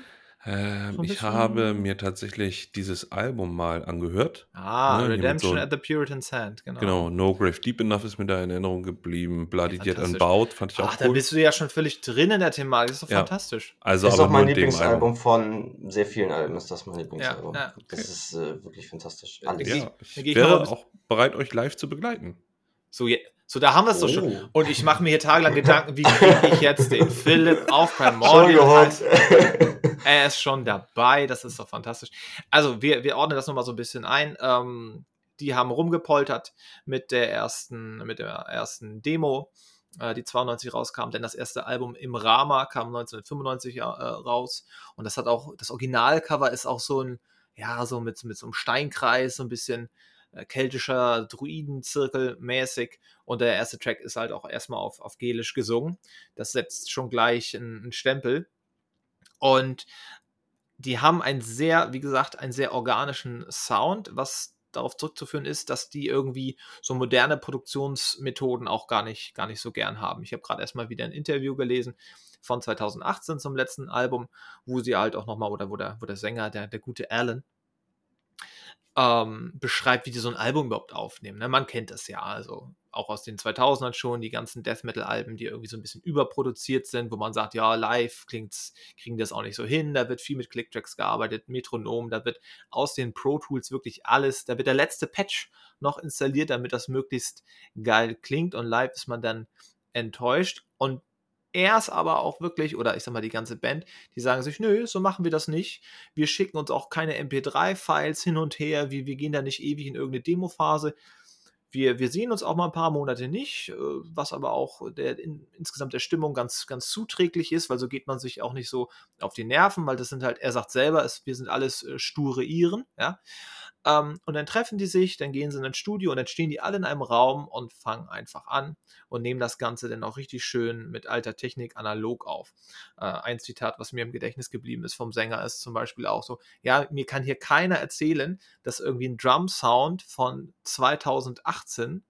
Ähm, So ich habe bisschen- mir tatsächlich dieses Album mal angehört. Ah, Ne, hier mit Redemption so- at the Puritan's Hand, genau. Genau, No Grave Deep Enough ist mir da in Erinnerung geblieben. Bloody Ja, Yet fantastisch. Unbowed fand ich auch Ach, da cool. bist du ja schon völlig drin in der Thematik. Das ist doch Ja. fantastisch. Also ist aber auch mein nur in dem Lieblingsalbum von sehr vielen Alben, ist das mein Lieblingsalbum. ja, Das ist äh, wirklich fantastisch. Ja, Alles. geh- Ja, ich da geh ich noch mal wäre bisschen- auch bereit, euch live zu begleiten. So, je, so da haben wir es doch schon. Oh. Und ich mache mir hier tagelang Gedanken, wie kriege ich jetzt den Philipp auf Schon Primordial? gehört. Er ist schon dabei, das ist doch fantastisch. Also, wir, wir ordnen das nochmal so ein bisschen ein. Ähm, die haben rumgepoltert mit der ersten, mit der ersten Demo, äh, die 92 rauskam, denn das erste Album im Rama kam 1995 äh, raus. Und das hat auch, das Originalcover ist auch so ein, ja, so mit, mit so einem Steinkreis, so ein bisschen keltischer Druidenzirkel mäßig. Und der erste Track ist halt auch erstmal auf, auf Gelisch gesungen. Das setzt schon gleich einen, einen Stempel. Und die haben einen sehr, wie gesagt, einen sehr organischen Sound, was darauf zurückzuführen ist, dass die irgendwie so moderne Produktionsmethoden auch gar nicht, gar nicht so gern haben. Ich habe gerade erstmal wieder ein Interview gelesen von 2018 zum letzten Album, wo sie halt auch nochmal, oder wo der, wo der Sänger, der, der gute Alan, ähm, beschreibt, wie die so ein Album überhaupt aufnehmen. Ne? Man kennt das ja, also auch aus den 2000ern schon, die ganzen Death Metal Alben, die irgendwie so ein bisschen überproduziert sind, wo man sagt, ja, live klingt's, kriegen das auch nicht so hin, da wird viel mit Clicktracks gearbeitet, Metronom, da wird aus den Pro Tools wirklich alles, da wird der letzte Patch noch installiert, damit das möglichst geil klingt und live ist man dann enttäuscht und er ist aber auch wirklich, oder ich sag mal die ganze Band, die sagen sich, nö, so machen wir das nicht. Wir schicken uns auch keine MP3-Files hin und her, wir, wir gehen da nicht ewig in irgendeine Demophase. Wir, wir sehen uns auch mal ein paar Monate nicht, äh, was aber auch der, in, insgesamt der Stimmung ganz, ganz zuträglich ist, weil so geht man sich auch nicht so auf die Nerven, weil das sind halt, er sagt selber, es, wir sind alles äh, sture Iren, ja. Ähm, und dann treffen die sich, dann gehen sie in ein Studio und dann stehen die alle in einem Raum und fangen einfach an und nehmen das Ganze dann auch richtig schön mit alter Technik analog auf. Äh, ein Zitat, was mir im Gedächtnis geblieben ist vom Sänger, ist zum Beispiel auch so: Ja, mir kann hier keiner erzählen, dass irgendwie ein Drum-Sound von 2018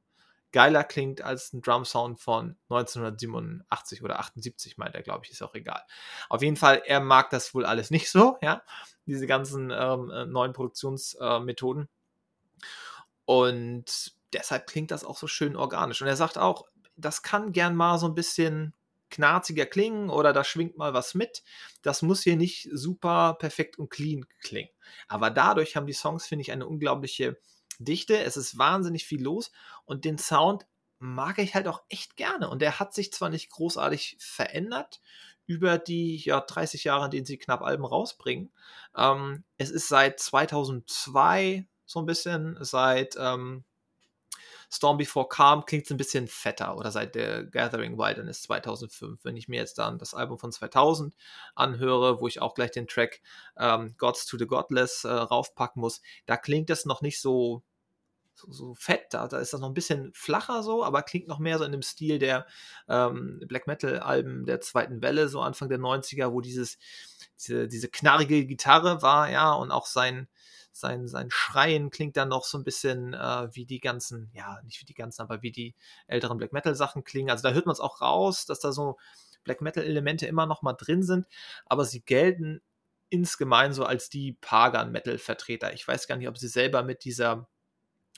geiler klingt als ein Drum-Sound von 1987 oder 78, meint er, glaube ich, ist auch egal. Auf jeden Fall, er mag das wohl alles nicht so, ja, diese ganzen ähm, äh, neuen Produktionsmethoden. Und deshalb klingt das auch so schön organisch. Und er sagt auch, das kann gern mal so ein bisschen knarziger klingen oder da schwingt mal was mit. Das muss hier nicht super perfekt und clean klingen. Aber dadurch haben die Songs, finde ich, eine unglaubliche Dichte. Es ist wahnsinnig viel los und den Sound mag ich halt auch echt gerne. Und der hat sich zwar nicht großartig verändert über die ja, 30 Jahre, in denen sie knapp Alben rausbringen. Ähm, es ist seit 2002 so ein bisschen, seit ähm, Storm Before Calm klingt es ein bisschen fetter oder seit der Gathering Wilderness 2005. Wenn ich mir jetzt dann das Album von 2000 anhöre, wo ich auch gleich den Track ähm, Gods to the Godless äh, raufpacken muss, da klingt das noch nicht so, so, so fett. Da, da, ist das noch ein bisschen flacher so, aber klingt noch mehr so in dem Stil der ähm, Black Metal Alben der zweiten Welle, so Anfang der 90er, wo dieses, diese, diese knarrige Gitarre war, ja, und auch sein, sein, sein Schreien klingt dann noch so ein bisschen äh, wie die ganzen, ja, nicht wie die ganzen, aber wie die älteren Black Metal Sachen klingen. Also da hört man es auch raus, dass da so Black Metal Elemente immer noch mal drin sind, aber sie gelten insgemein so als die Pagan Metal Vertreter. Ich weiß gar nicht, ob sie selber mit dieser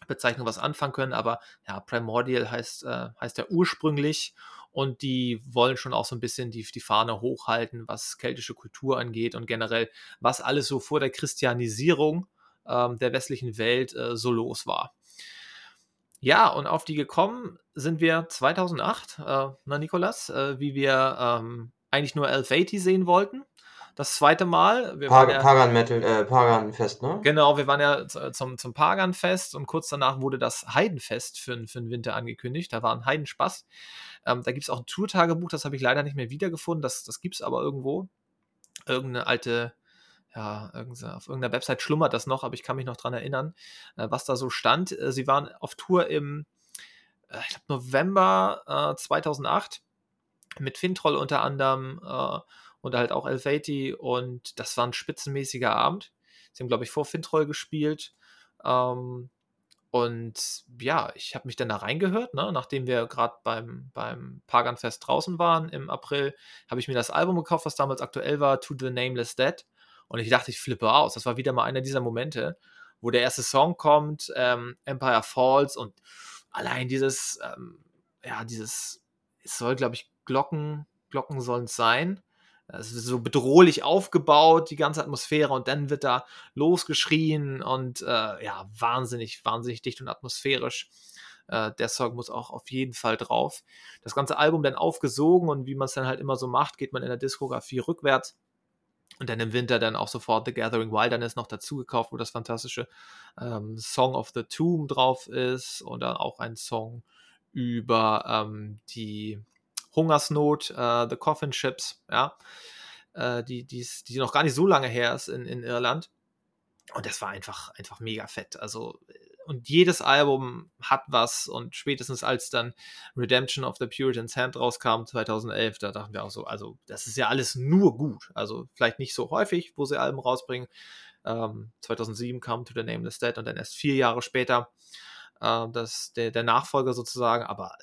Bezeichnung was anfangen können, aber ja, Primordial heißt, äh, heißt ja ursprünglich und die wollen schon auch so ein bisschen die, die Fahne hochhalten, was keltische Kultur angeht und generell, was alles so vor der Christianisierung ähm, der westlichen Welt äh, so los war. Ja, und auf die gekommen sind wir 2008, äh, na Nikolas, äh, wie wir ähm, eigentlich nur Elf80 sehen wollten. Das zweite Mal. Wir waren ja, Pagan Metal, äh, Pagan Fest, ne? Genau, wir waren ja zum, zum Pagan-Fest und kurz danach wurde das Heidenfest für, für den Winter angekündigt. Da war ein Heidenspaß. Ähm, da gibt es auch ein Tour-Tagebuch, das habe ich leider nicht mehr wiedergefunden. Das, das gibt es aber irgendwo. Irgendeine alte, ja, auf irgendeiner Website schlummert das noch, aber ich kann mich noch dran erinnern, äh, was da so stand. Äh, sie waren auf Tour im, äh, ich glaube, November äh, 2008 mit Fintroll unter anderem und halt auch Elfati und das war ein spitzenmäßiger Abend. Sie haben, glaube ich, vor Fintroll gespielt. Ähm, und ja, ich habe mich dann da reingehört, ne? nachdem wir gerade beim, beim Paganfest draußen waren im April, habe ich mir das Album gekauft, was damals aktuell war, To the Nameless Dead. Und ich dachte, ich flippe aus. Das war wieder mal einer dieser Momente, wo der erste Song kommt, ähm, Empire Falls und allein dieses, ähm, ja, dieses, es soll, glaube ich, Glocken, Glocken sollen es sein. Es ist so bedrohlich aufgebaut, die ganze Atmosphäre, und dann wird da losgeschrien und äh, ja, wahnsinnig, wahnsinnig dicht und atmosphärisch. Äh, der Song muss auch auf jeden Fall drauf. Das ganze Album dann aufgesogen und wie man es dann halt immer so macht, geht man in der Diskografie rückwärts. Und dann im Winter dann auch sofort The Gathering Wilderness noch dazu gekauft, wo das fantastische ähm, Song of the Tomb drauf ist und dann auch ein Song über ähm, die Hungersnot, äh, The Coffin Ships, ja, äh, die, die's, die noch gar nicht so lange her ist in, in Irland. Und das war einfach, einfach mega fett. Also, und jedes Album hat was. Und spätestens als dann Redemption of the Puritan's Hand rauskam, 2011, da dachten wir auch so, also, das ist ja alles nur gut. Also, vielleicht nicht so häufig, wo sie Alben rausbringen. Ähm, 2007 kam To the Nameless Dead und dann erst vier Jahre später äh, das, der, der Nachfolger sozusagen. Aber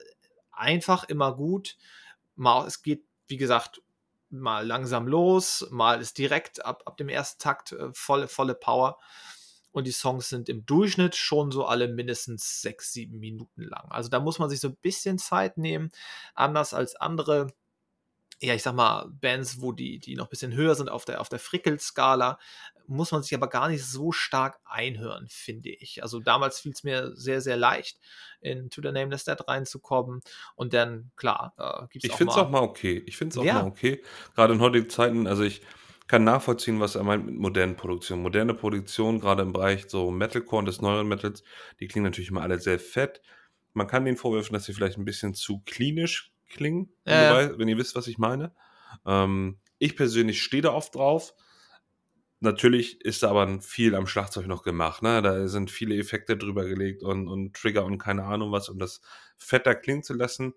einfach immer gut mal, es geht, wie gesagt, mal langsam los, mal ist direkt ab, ab dem ersten Takt äh, volle, volle Power. Und die Songs sind im Durchschnitt schon so alle mindestens sechs, sieben Minuten lang. Also da muss man sich so ein bisschen Zeit nehmen. Anders als andere ja, ich sag mal, Bands, wo die, die noch ein bisschen höher sind auf der, auf der Frickel-Skala, muss man sich aber gar nicht so stark einhören, finde ich. Also damals fiel es mir sehr, sehr leicht, in To the Nameless Dead reinzukommen. Und dann, klar, äh, gibt es Ich finde es auch mal okay. Ich finde es auch ja. mal okay. Gerade in heutigen Zeiten, also ich kann nachvollziehen, was er meint mit modernen Produktionen. Moderne Produktionen, gerade im Bereich so Metalcore und des neueren Metals, die klingen natürlich immer alle sehr fett. Man kann denen vorwerfen, dass sie vielleicht ein bisschen zu klinisch klingen, wenn, äh. ihr, wenn, ihr, wisst, was ich meine. Ähm, ich persönlich stehe da oft drauf. Natürlich ist da aber viel am Schlagzeug noch gemacht. Ne? Da sind viele Effekte drüber gelegt und, und Trigger und keine Ahnung was, um das fetter klingen zu lassen.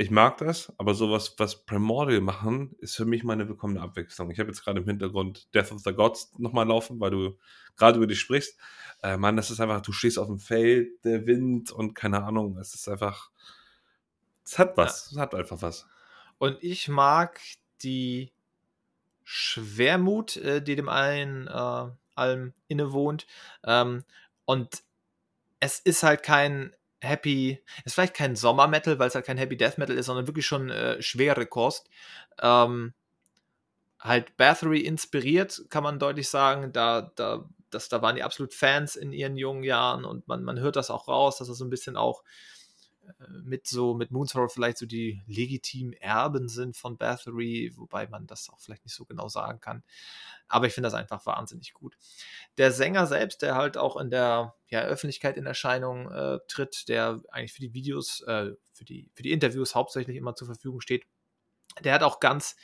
Ich mag das, aber sowas, was Primordial machen, ist für mich meine willkommene Abwechslung. Ich habe jetzt gerade im Hintergrund Death of the Gods nochmal laufen, weil du gerade über dich sprichst. Äh, Mann, das ist einfach, du stehst auf dem Feld, der Wind und keine Ahnung, es ist einfach, es hat was. Ja. Es hat einfach was. Und ich mag die Schwermut, äh, die dem allen äh, allem innewohnt. Ähm, und es ist halt kein Happy, ist vielleicht kein Sommermetal, weil es halt kein Happy Death Metal ist, sondern wirklich schon äh, schwere Kost. Ähm, halt Bathory inspiriert, kann man deutlich sagen. Da, da, das, da waren die absolut Fans in ihren jungen Jahren und man, man hört das auch raus, dass es so ein bisschen auch mit so, mit Moonsorrow vielleicht so die legitimen Erben sind von Bathory, wobei man das auch vielleicht nicht so genau sagen kann. Aber ich finde das einfach wahnsinnig gut. Der Sänger selbst, der halt auch in der ja, Öffentlichkeit in Erscheinung äh, tritt, der eigentlich für die Videos, äh, für, die, für die Interviews hauptsächlich immer zur Verfügung steht, der hat auch ganz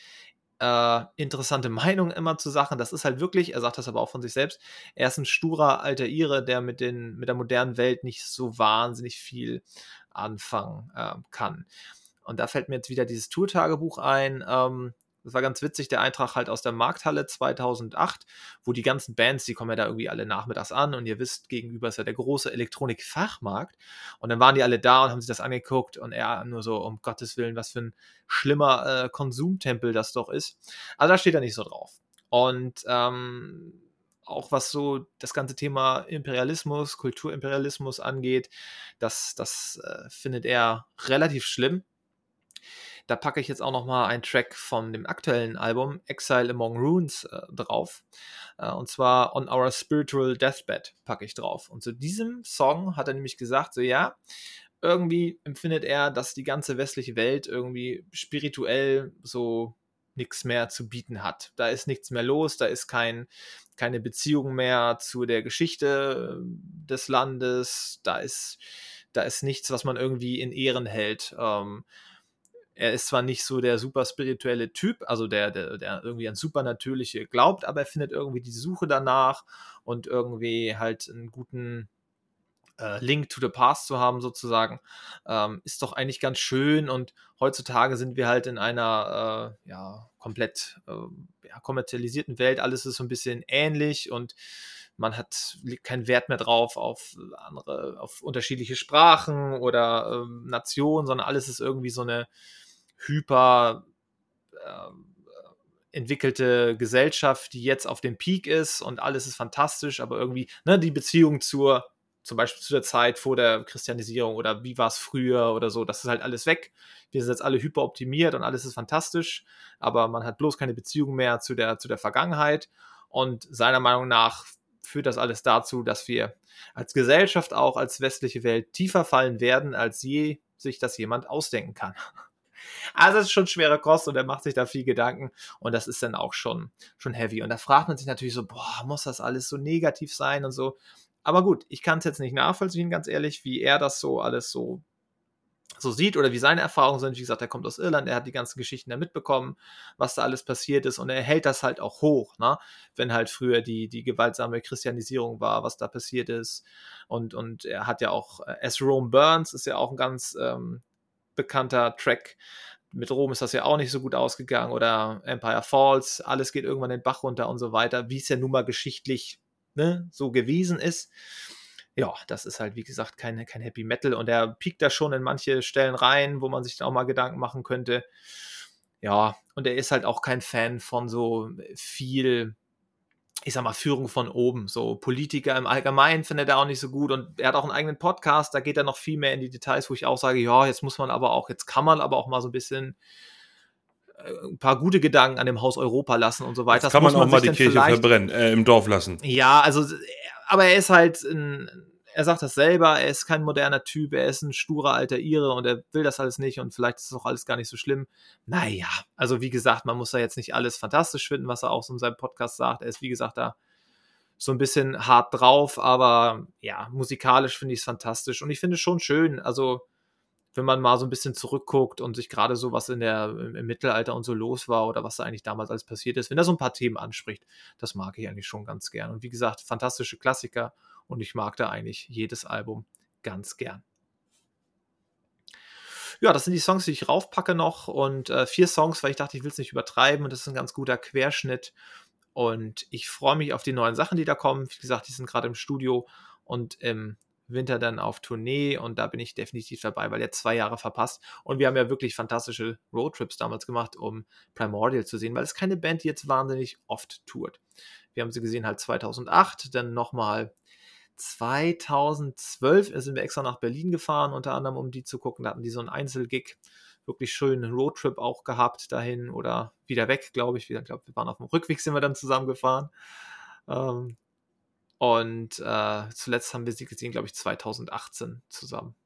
äh, interessante Meinungen immer zu Sachen. Das ist halt wirklich, er sagt das aber auch von sich selbst, er ist ein sturer alter Ire, der mit, den, mit der modernen Welt nicht so wahnsinnig viel anfangen äh, kann. Und da fällt mir jetzt wieder dieses Tour-Tagebuch ein. Ähm, das war ganz witzig, der Eintrag halt aus der Markthalle 2008, wo die ganzen Bands, die kommen ja da irgendwie alle nachmittags an und ihr wisst, gegenüber ist ja der große Elektronikfachmarkt. Und dann waren die alle da und haben sich das angeguckt und er nur so, um Gottes Willen, was für ein schlimmer äh, Konsumtempel das doch ist. Also da steht er nicht so drauf. Und ähm, auch was so das ganze Thema Imperialismus, Kulturimperialismus angeht, das, das äh, findet er relativ schlimm. Da packe ich jetzt auch noch mal einen Track von dem aktuellen Album Exile Among Runes äh, drauf. Äh, und zwar On Our Spiritual Deathbed packe ich drauf. Und zu diesem Song hat er nämlich gesagt, so ja, irgendwie empfindet er, dass die ganze westliche Welt irgendwie spirituell so nichts mehr zu bieten hat. Da ist nichts mehr los, da ist kein, keine Beziehung mehr zu der Geschichte äh, des Landes, da ist, da ist nichts, was man irgendwie in Ehren hält. Ähm, er ist zwar nicht so der super spirituelle Typ, also der, der, der irgendwie an Supernatürliche glaubt, aber er findet irgendwie die Suche danach und irgendwie halt einen guten äh, Link to the Past zu haben, sozusagen, ähm, ist doch eigentlich ganz schön. Und heutzutage sind wir halt in einer äh, ja, komplett äh, ja, kommerzialisierten Welt. Alles ist so ein bisschen ähnlich und man hat keinen Wert mehr drauf auf andere, auf unterschiedliche Sprachen oder ähm, Nationen, sondern alles ist irgendwie so eine hyper äh, entwickelte Gesellschaft, die jetzt auf dem Peak ist und alles ist fantastisch, aber irgendwie, ne, die Beziehung zur, zum Beispiel zu der Zeit vor der Christianisierung oder wie war es früher oder so, das ist halt alles weg. Wir sind jetzt alle hyperoptimiert und alles ist fantastisch, aber man hat bloß keine Beziehung mehr zu der, zu der Vergangenheit. Und seiner Meinung nach führt das alles dazu, dass wir als Gesellschaft auch als westliche Welt tiefer fallen werden, als je sich das jemand ausdenken kann. Also es ist schon schwere Kost und er macht sich da viel Gedanken und das ist dann auch schon, schon heavy. Und da fragt man sich natürlich so, boah, muss das alles so negativ sein und so. Aber gut, ich kann es jetzt nicht nachvollziehen, ganz ehrlich, wie er das so alles so so sieht oder wie seine Erfahrungen sind. Wie gesagt, er kommt aus Irland, er hat die ganzen Geschichten da mitbekommen, was da alles passiert ist und er hält das halt auch hoch, ne? wenn halt früher die, die gewaltsame Christianisierung war, was da passiert ist. Und, und er hat ja auch, äh, As Rome Burns ist ja auch ein ganz ähm, bekannter Track. Mit Rom ist das ja auch nicht so gut ausgegangen oder Empire Falls, alles geht irgendwann den Bach runter und so weiter, wie es ja nun mal geschichtlich ne, so gewesen ist. Ja, das ist halt, wie gesagt, kein, kein Happy Metal und er piekt da schon in manche Stellen rein, wo man sich dann auch mal Gedanken machen könnte. Ja, und er ist halt auch kein Fan von so viel ich sag mal, Führung von oben. So Politiker im Allgemeinen findet er auch nicht so gut und er hat auch einen eigenen Podcast, da geht er noch viel mehr in die Details, wo ich auch sage, ja, jetzt muss man aber auch, jetzt kann man aber auch mal so ein bisschen ein paar gute Gedanken an dem Haus Europa lassen und so weiter. Jetzt kann man, man auch mal die Kirche verbrennen, äh, im Dorf lassen. Ja, also, aber er ist halt ein, er sagt das selber, er ist kein moderner Typ, er ist ein sturer alter Ire und er will das alles nicht und vielleicht ist es auch alles gar nicht so schlimm. Naja, also wie gesagt, man muss da jetzt nicht alles fantastisch finden, was er auch so in seinem Podcast sagt. Er ist, wie gesagt, da so ein bisschen hart drauf, aber ja, musikalisch finde ich es fantastisch und ich finde es schon schön, also wenn man mal so ein bisschen zurückguckt und sich gerade so was in der, im, Mittelalter und so los war oder was da eigentlich damals alles passiert ist, wenn er so ein paar Themen anspricht, das mag ich eigentlich schon ganz gern. Und wie gesagt, fantastische Klassiker und ich mag da eigentlich jedes Album ganz gern. Ja, das sind die Songs, die ich raufpacke noch und äh, vier Songs, weil ich dachte, ich will es nicht übertreiben und das ist ein ganz guter Querschnitt. Und ich freue mich auf die neuen Sachen, die da kommen. Wie gesagt, die sind gerade im Studio und im Winter dann auf Tournee und da bin ich definitiv dabei, weil er zwei Jahre verpasst. Und wir haben ja wirklich fantastische Roadtrips damals gemacht, um Primordial zu sehen, weil es keine Band, die jetzt wahnsinnig oft tourt. Wir haben sie gesehen halt 2008, dann nochmal 2012 sind wir extra nach Berlin gefahren, unter anderem, um die zu gucken. Da hatten die so einen Einzelgig, wirklich schönen Roadtrip auch gehabt dahin oder wieder weg, glaube ich. Ich glaube, wir waren auf dem Rückweg, sind wir dann zusammengefahren. Ähm, und äh, zuletzt haben wir sie gesehen, glaube ich, 2018 zusammen.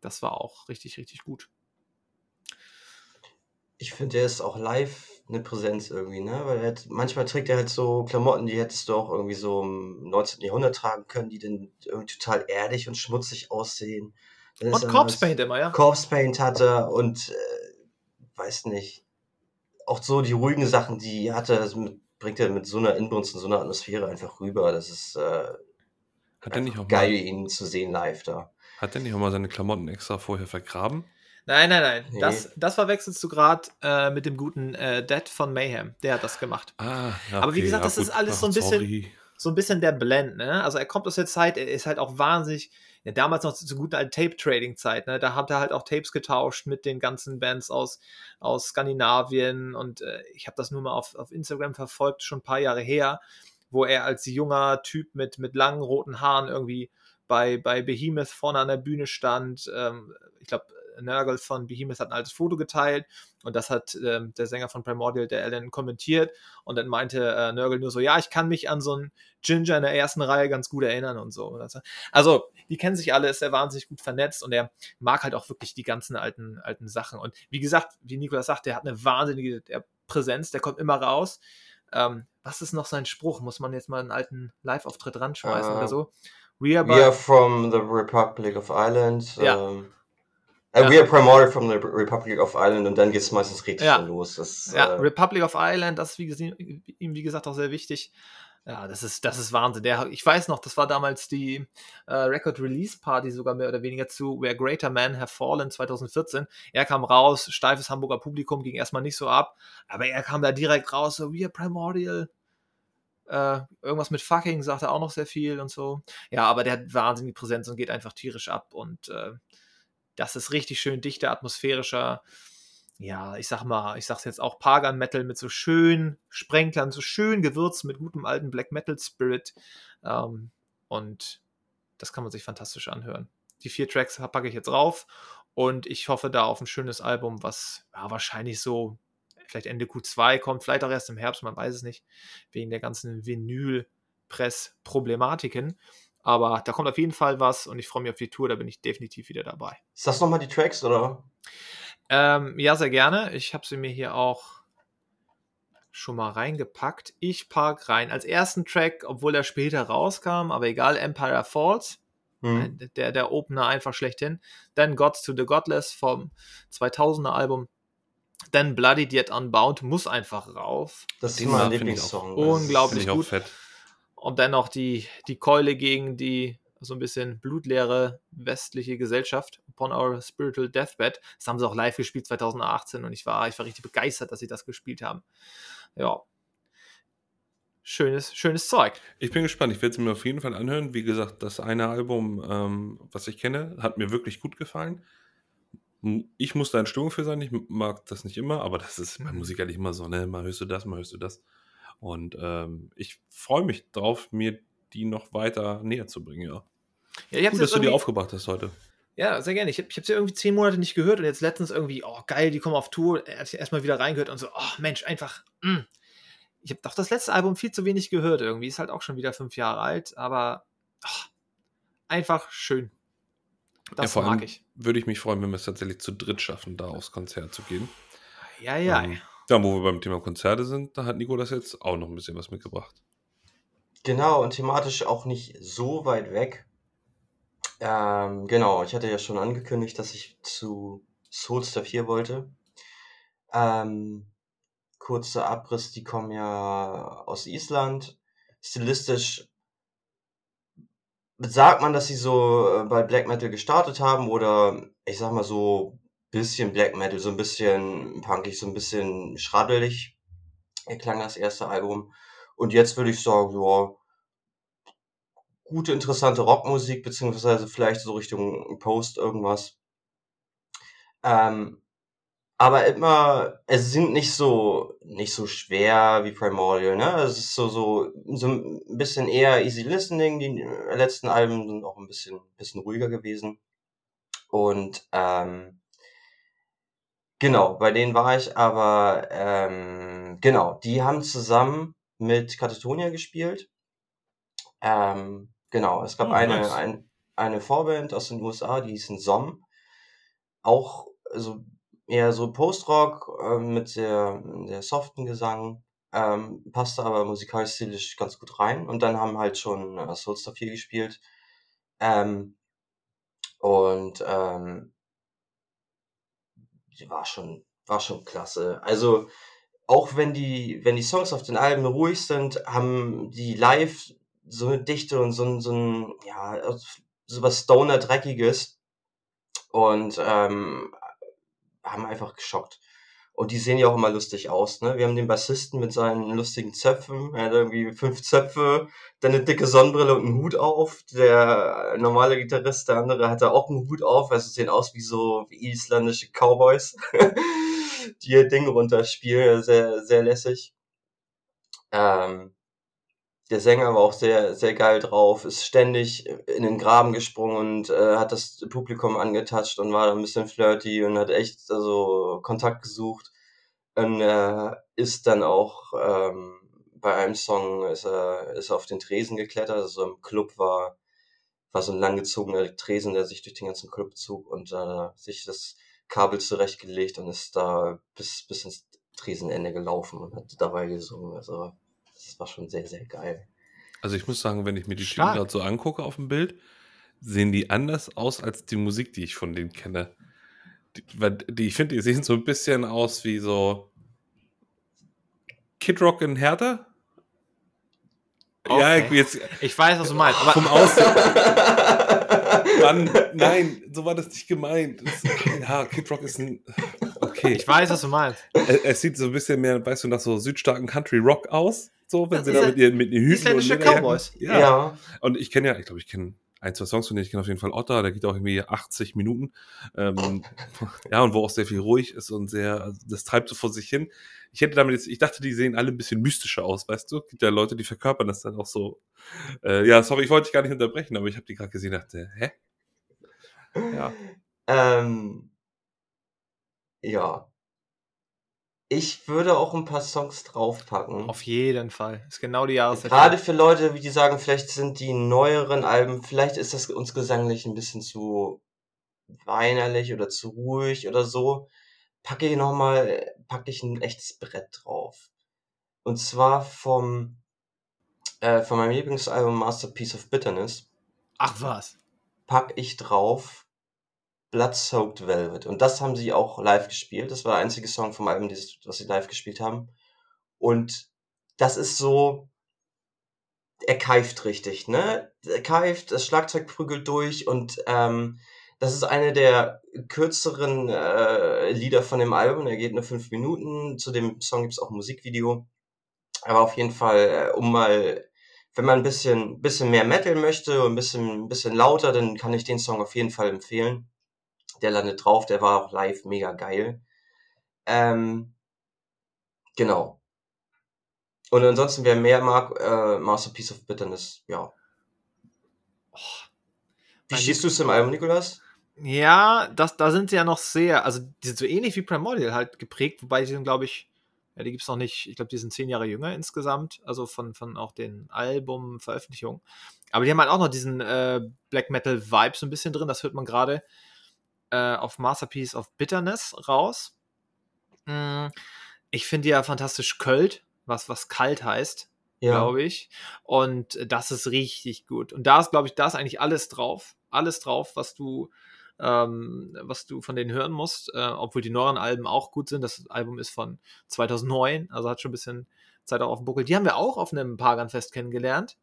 Das war auch richtig, richtig gut ich finde, der ist auch live eine Präsenz irgendwie, ne? Weil er hat, manchmal trägt er halt so Klamotten, die hättest du auch irgendwie so im 19. Jahrhundert tragen können, die dann irgendwie total erdig und schmutzig aussehen. Dann und Corpse Paint immer, ja. Corpse Paint hat er und äh, weiß nicht. Auch so die ruhigen Sachen, die hat er, also mit, bringt er mit so einer Inbrunst und so einer Atmosphäre einfach rüber. Das ist äh, hat nicht auch geil, mal, ihn zu sehen live da. Hat er nicht auch mal seine Klamotten extra vorher vergraben? Nein, nein, nein. Nee. Das, das verwechselst du gerade äh, mit dem guten äh, Dad von Mayhem. Der hat das gemacht. Ah, okay, Aber wie gesagt, das ja, ist alles Ach, so ein bisschen, so ein bisschen der Blend. Ne? Also er kommt aus der Zeit, er ist halt auch wahnsinnig. Ja, damals noch zur guten alten Tape-Trading-Zeit, ne? Da hat er halt auch Tapes getauscht mit den ganzen Bands aus, aus Skandinavien und äh, ich habe das nur mal auf, auf Instagram verfolgt, schon ein paar Jahre her, wo er als junger Typ mit, mit langen roten Haaren irgendwie bei, bei Behemoth vorne an der Bühne stand. Ähm, ich glaube, Nurgle von Behemoth hat ein altes Foto geteilt und das hat ähm, der Sänger von Primordial, der Alan, kommentiert und dann meinte äh, Nurgle nur so, ja, ich kann mich an so einen Ginger in der ersten Reihe ganz gut erinnern und so. Also, die kennen sich alle, ist er wahnsinnig gut vernetzt und er mag halt auch wirklich die ganzen alten, alten Sachen. Und wie gesagt, wie Nikolas sagt, der hat eine wahnsinnige Präsenz, der kommt immer raus. Ähm, was ist noch sein Spruch? Muss man jetzt mal einen alten Live-Auftritt ranschmeißen uh, oder so? We are, we are, from the Republic of Ireland. Ja. Um, ähm, ja. We are Primordial from the Republic of Ireland und dann geht es meistens richtig ja. los. Das, ja, äh, Republic of Ireland, das ist wie, ihm wie gesagt auch sehr wichtig. Ja, das ist, das ist Wahnsinn. Der, ich weiß noch, das war damals die äh, Record Release Party sogar mehr oder weniger zu Where Greater Men Have Fallen 2014. Er kam raus, steifes Hamburger Publikum, ging erstmal nicht so ab, aber er kam da direkt raus, so, we are Primordial. Äh, irgendwas mit fucking sagt er auch noch sehr viel und so. Ja, aber der hat wahnsinnig Präsenz und geht einfach tierisch ab und äh, das ist richtig schön dichter, atmosphärischer ja, ich sag mal, ich sag's jetzt auch Pagan Metal mit so schön Sprenklern, so schön gewürzt mit gutem alten Black Metal Spirit. Ähm, und das kann man sich fantastisch anhören. Die vier Tracks packe ich jetzt rauf und ich hoffe da auf ein schönes Album, was ja, wahrscheinlich so vielleicht Ende Q2 kommt, vielleicht auch erst im Herbst, man weiß es nicht, wegen der ganzen Vinyl-Press-Problematiken. Aber da kommt auf jeden Fall was und ich freue mich auf die Tour, da bin ich definitiv wieder dabei. Ist das nochmal die Tracks, oder? Ähm, ja, sehr gerne. Ich habe sie mir hier auch schon mal reingepackt. Ich park rein. Als ersten Track, obwohl er später rauskam, aber egal, Empire Falls. Hm. Der, der Opener einfach schlechthin. Dann Gods to the Godless vom 2000er Album. Dann Bloodied Yet Unbound muss einfach rauf. Das ist mein mag- finde ich Lieblingssong. unglaublich gut. fett. Und dann noch die, die Keule gegen die so ein bisschen blutleere westliche Gesellschaft, Upon Our Spiritual Deathbed. Das haben sie auch live gespielt 2018 und ich war, ich war richtig begeistert, dass sie das gespielt haben. Ja. Schönes, schönes Zeug. Ich bin gespannt. Ich werde es mir auf jeden Fall anhören. Wie gesagt, das eine Album, ähm, was ich kenne, hat mir wirklich gut gefallen. Ich muss da in Stimmung für sein. Ich mag das nicht immer, aber das ist bei. Musik eigentlich immer so, ne? Mal hörst du das, mal hörst du das. Und ähm, ich freue mich drauf, mir die noch weiter näher zu bringen, ja. Ja, ich Gut, dass du die aufgebracht hast heute. Ja, sehr gerne. Ich habe ich sie irgendwie zehn Monate nicht gehört und jetzt letztens irgendwie, oh geil, die kommen auf Tour. Erstmal wieder reingehört und so, oh Mensch, einfach, mm. Ich habe doch das letzte Album viel zu wenig gehört irgendwie. Ist halt auch schon wieder fünf Jahre alt, aber oh, einfach schön. Das vor mag ich. Würde ich mich freuen, wenn wir es tatsächlich zu dritt schaffen, da aufs Konzert zu gehen. Ja, ja. Ähm, ja, wo wir beim Thema Konzerte sind, da hat Nico das jetzt auch noch ein bisschen was mitgebracht. Genau, und thematisch auch nicht so weit weg. Ähm, genau, ich hatte ja schon angekündigt, dass ich zu Soulstar 4 wollte. Ähm, kurzer Abriss, die kommen ja aus Island. Stilistisch sagt man, dass sie so äh, bei Black Metal gestartet haben oder ich sag mal so bisschen Black Metal, so ein bisschen punkig, so ein bisschen schraddelig klang das erste Album. Und jetzt würde ich sagen, ja, gute, interessante Rockmusik, beziehungsweise vielleicht so Richtung Post irgendwas. Ähm, aber immer, es sind nicht so, nicht so schwer wie Primordial, ne? Es ist so, so, so ein bisschen eher easy listening. Die letzten Alben sind auch ein bisschen, bisschen ruhiger gewesen. Und, ähm, genau, bei denen war ich, aber, ähm, genau, die haben zusammen mit Katatonia gespielt. Ähm, genau, es gab Oh, eine, nice. ein, eine Vorband aus den USA, die hieß Som. Auch so eher so Post-Rock ähm, mit sehr, sehr soften Gesang. Ähm, passte aber musikalisch stilisch ganz gut rein. Und dann haben halt schon äh, Soulstar 4 gespielt. Ähm, und ähm, war schon, war schon klasse. Also auch wenn die, wenn die Songs auf den Alben ruhig sind, haben die live so eine Dichte und so ein, so ein, ja, so was Stoner-Dreckiges und ähm, haben einfach geschockt. Und die sehen ja auch immer lustig aus, ne? Wir haben den Bassisten mit seinen lustigen Zöpfen, er hat irgendwie fünf Zöpfe, dann eine dicke Sonnenbrille und einen Hut auf. Der normale Gitarrist, der andere, hat da auch einen Hut auf, also sehen aus wie so isländische Cowboys, die ihr Ding runterspielen, sehr, sehr lässig. Ähm, der Sänger war auch sehr, sehr geil drauf, ist ständig in den Graben gesprungen und äh, hat das Publikum angetatscht und war ein bisschen flirty und hat echt also Kontakt gesucht. Und äh, ist dann auch ähm, bei einem Song ist er, ist er auf den Tresen geklettert. Also im Club war, war so ein langgezogener Tresen, der sich durch den ganzen Club zog und äh, sich das Kabel zurechtgelegt und ist da bis, bis ins Tresenende gelaufen und hat dabei gesungen. Also das war schon sehr, sehr geil. Also ich muss sagen, wenn ich mir die Typen Stark. gerade so angucke auf dem Bild, sehen die anders aus als die Musik, die ich von denen kenne. Die, die, ich finde, die sehen so ein bisschen aus wie so Kid Rock in Hertha. Ja, Okay. ich, jetzt Ich weiß, was du meinst. Aber vom Aussehen. Mann, nein, so war das nicht gemeint. Das, ja, Kid Rock ist ein. Okay. ich weiß, was du meinst. Es, es sieht so ein bisschen mehr, weißt du, nach so südstarken Country Rock aus. So, wenn Das sie da mit ihren, mit ihren Hüten isländische und Lederjacken- Cowboys. Ja. ja. Und ich kenne ja, ich glaube, ich kenne ein, zwei Songs von denen ich kenne auf jeden Fall Otter, der geht auch irgendwie 80 Minuten. Ähm, ja, und wo auch sehr viel ruhig ist und sehr, also das treibt so vor sich hin. Ich hätte damit jetzt, ich dachte, die sehen alle ein bisschen mystischer aus, weißt du? Gibt ja Leute, die verkörpern das dann auch so. Äh, ja, sorry, ich wollte dich gar nicht unterbrechen, aber ich habe die gerade gesehen und dachte, hä? Ja. Ähm, ja. Ich würde auch ein paar Songs draufpacken. Auf jeden Fall. Ist genau die Jahreszeit. Gerade für Leute, wie die sagen, vielleicht sind die neueren Alben, vielleicht ist das uns gesanglich ein bisschen zu weinerlich oder zu ruhig oder so. Packe ich nochmal, packe ich ein echtes Brett drauf. Und zwar vom, äh, von meinem Lieblingsalbum Masterpiece of Bitterness. Ach was. Pack ich drauf Blood-Soaked Velvet. Und das haben sie auch live gespielt. Das war der einzige Song vom Album, was sie live gespielt haben. Und das ist so, er keift richtig, ne? Er keift, das Schlagzeug prügelt durch und ähm, das ist eine der kürzeren äh, Lieder von dem Album. Er geht nur fünf Minuten. Zu dem Song gibt's auch ein Musikvideo. Aber auf jeden Fall, äh, um mal, wenn man ein bisschen, bisschen mehr Metal möchte und ein bisschen, ein bisschen lauter, dann kann ich den Song auf jeden Fall empfehlen der landet drauf, der war auch live mega geil. Ähm, genau. Und ansonsten, wer mehr mag, äh, Masterpiece of Bitterness, ja. Oh, wie stehst du es im Album, Nikolas? Ja, das, da sind sie ja noch sehr, also die sind so ähnlich wie Primordial halt geprägt, wobei die sind, glaube ich, ja, die gibt's noch nicht, ich glaube, die sind zehn Jahre jünger insgesamt, also von, von auch den Album-Veröffentlichungen. Aber die haben halt auch noch diesen äh, Black Metal-Vibe so ein bisschen drin, das hört man gerade äh, auf Masterpiece of Bitterness raus. Mm, ich finde ja fantastisch Költ, was, was kalt heißt, ja. glaube ich. Und das ist richtig gut. Und da ist, glaube ich, da ist eigentlich alles drauf. Alles drauf, was du, ähm, was du von denen hören musst, äh, obwohl die neueren Alben auch gut sind. Das Album ist von 2009, also hat schon ein bisschen Zeit auch auf dem Buckel. Die haben wir auch auf einem Pagan-Fest kennengelernt.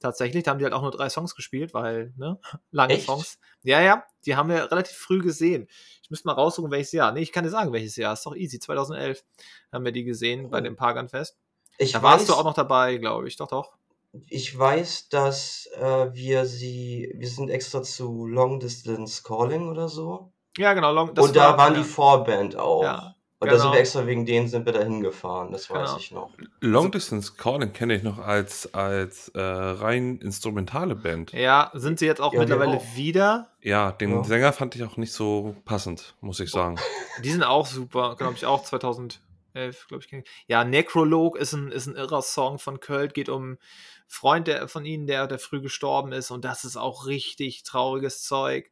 Tatsächlich, da haben die halt auch nur drei Songs gespielt, weil, ne, lange Echt? Songs. Ja, ja, die haben wir relativ früh gesehen. Ich müsste mal raussuchen, welches Jahr. Nee, ich kann dir sagen, welches Jahr. Ist doch easy. 2011 haben wir die gesehen oh. bei dem Pagan-Fest. Ich da warst du auch noch dabei, glaube ich. Doch, doch. Ich weiß, dass äh, wir sie, wir sind extra zu Long Distance Calling oder so. Ja, genau. Long, Und da war, waren ja. die Vorband auch. Ja. Und genau. da sind wir genau. extra wegen denen sind wir da hingefahren, das weiß genau. ich noch. Long Distance Calling kenne ich noch als, als äh, rein instrumentale Band. Ja, sind sie jetzt auch ja, mittlerweile auch. wieder? Ja, den ja. Sänger fand ich auch nicht so passend, muss ich sagen. Die sind auch super, glaube ich auch 2011, glaube ich. Ja, Necrolog ist ein, ist ein irrer Song von Költ, geht um einen Freund der, von ihnen, der, der früh gestorben ist und das ist auch richtig trauriges Zeug.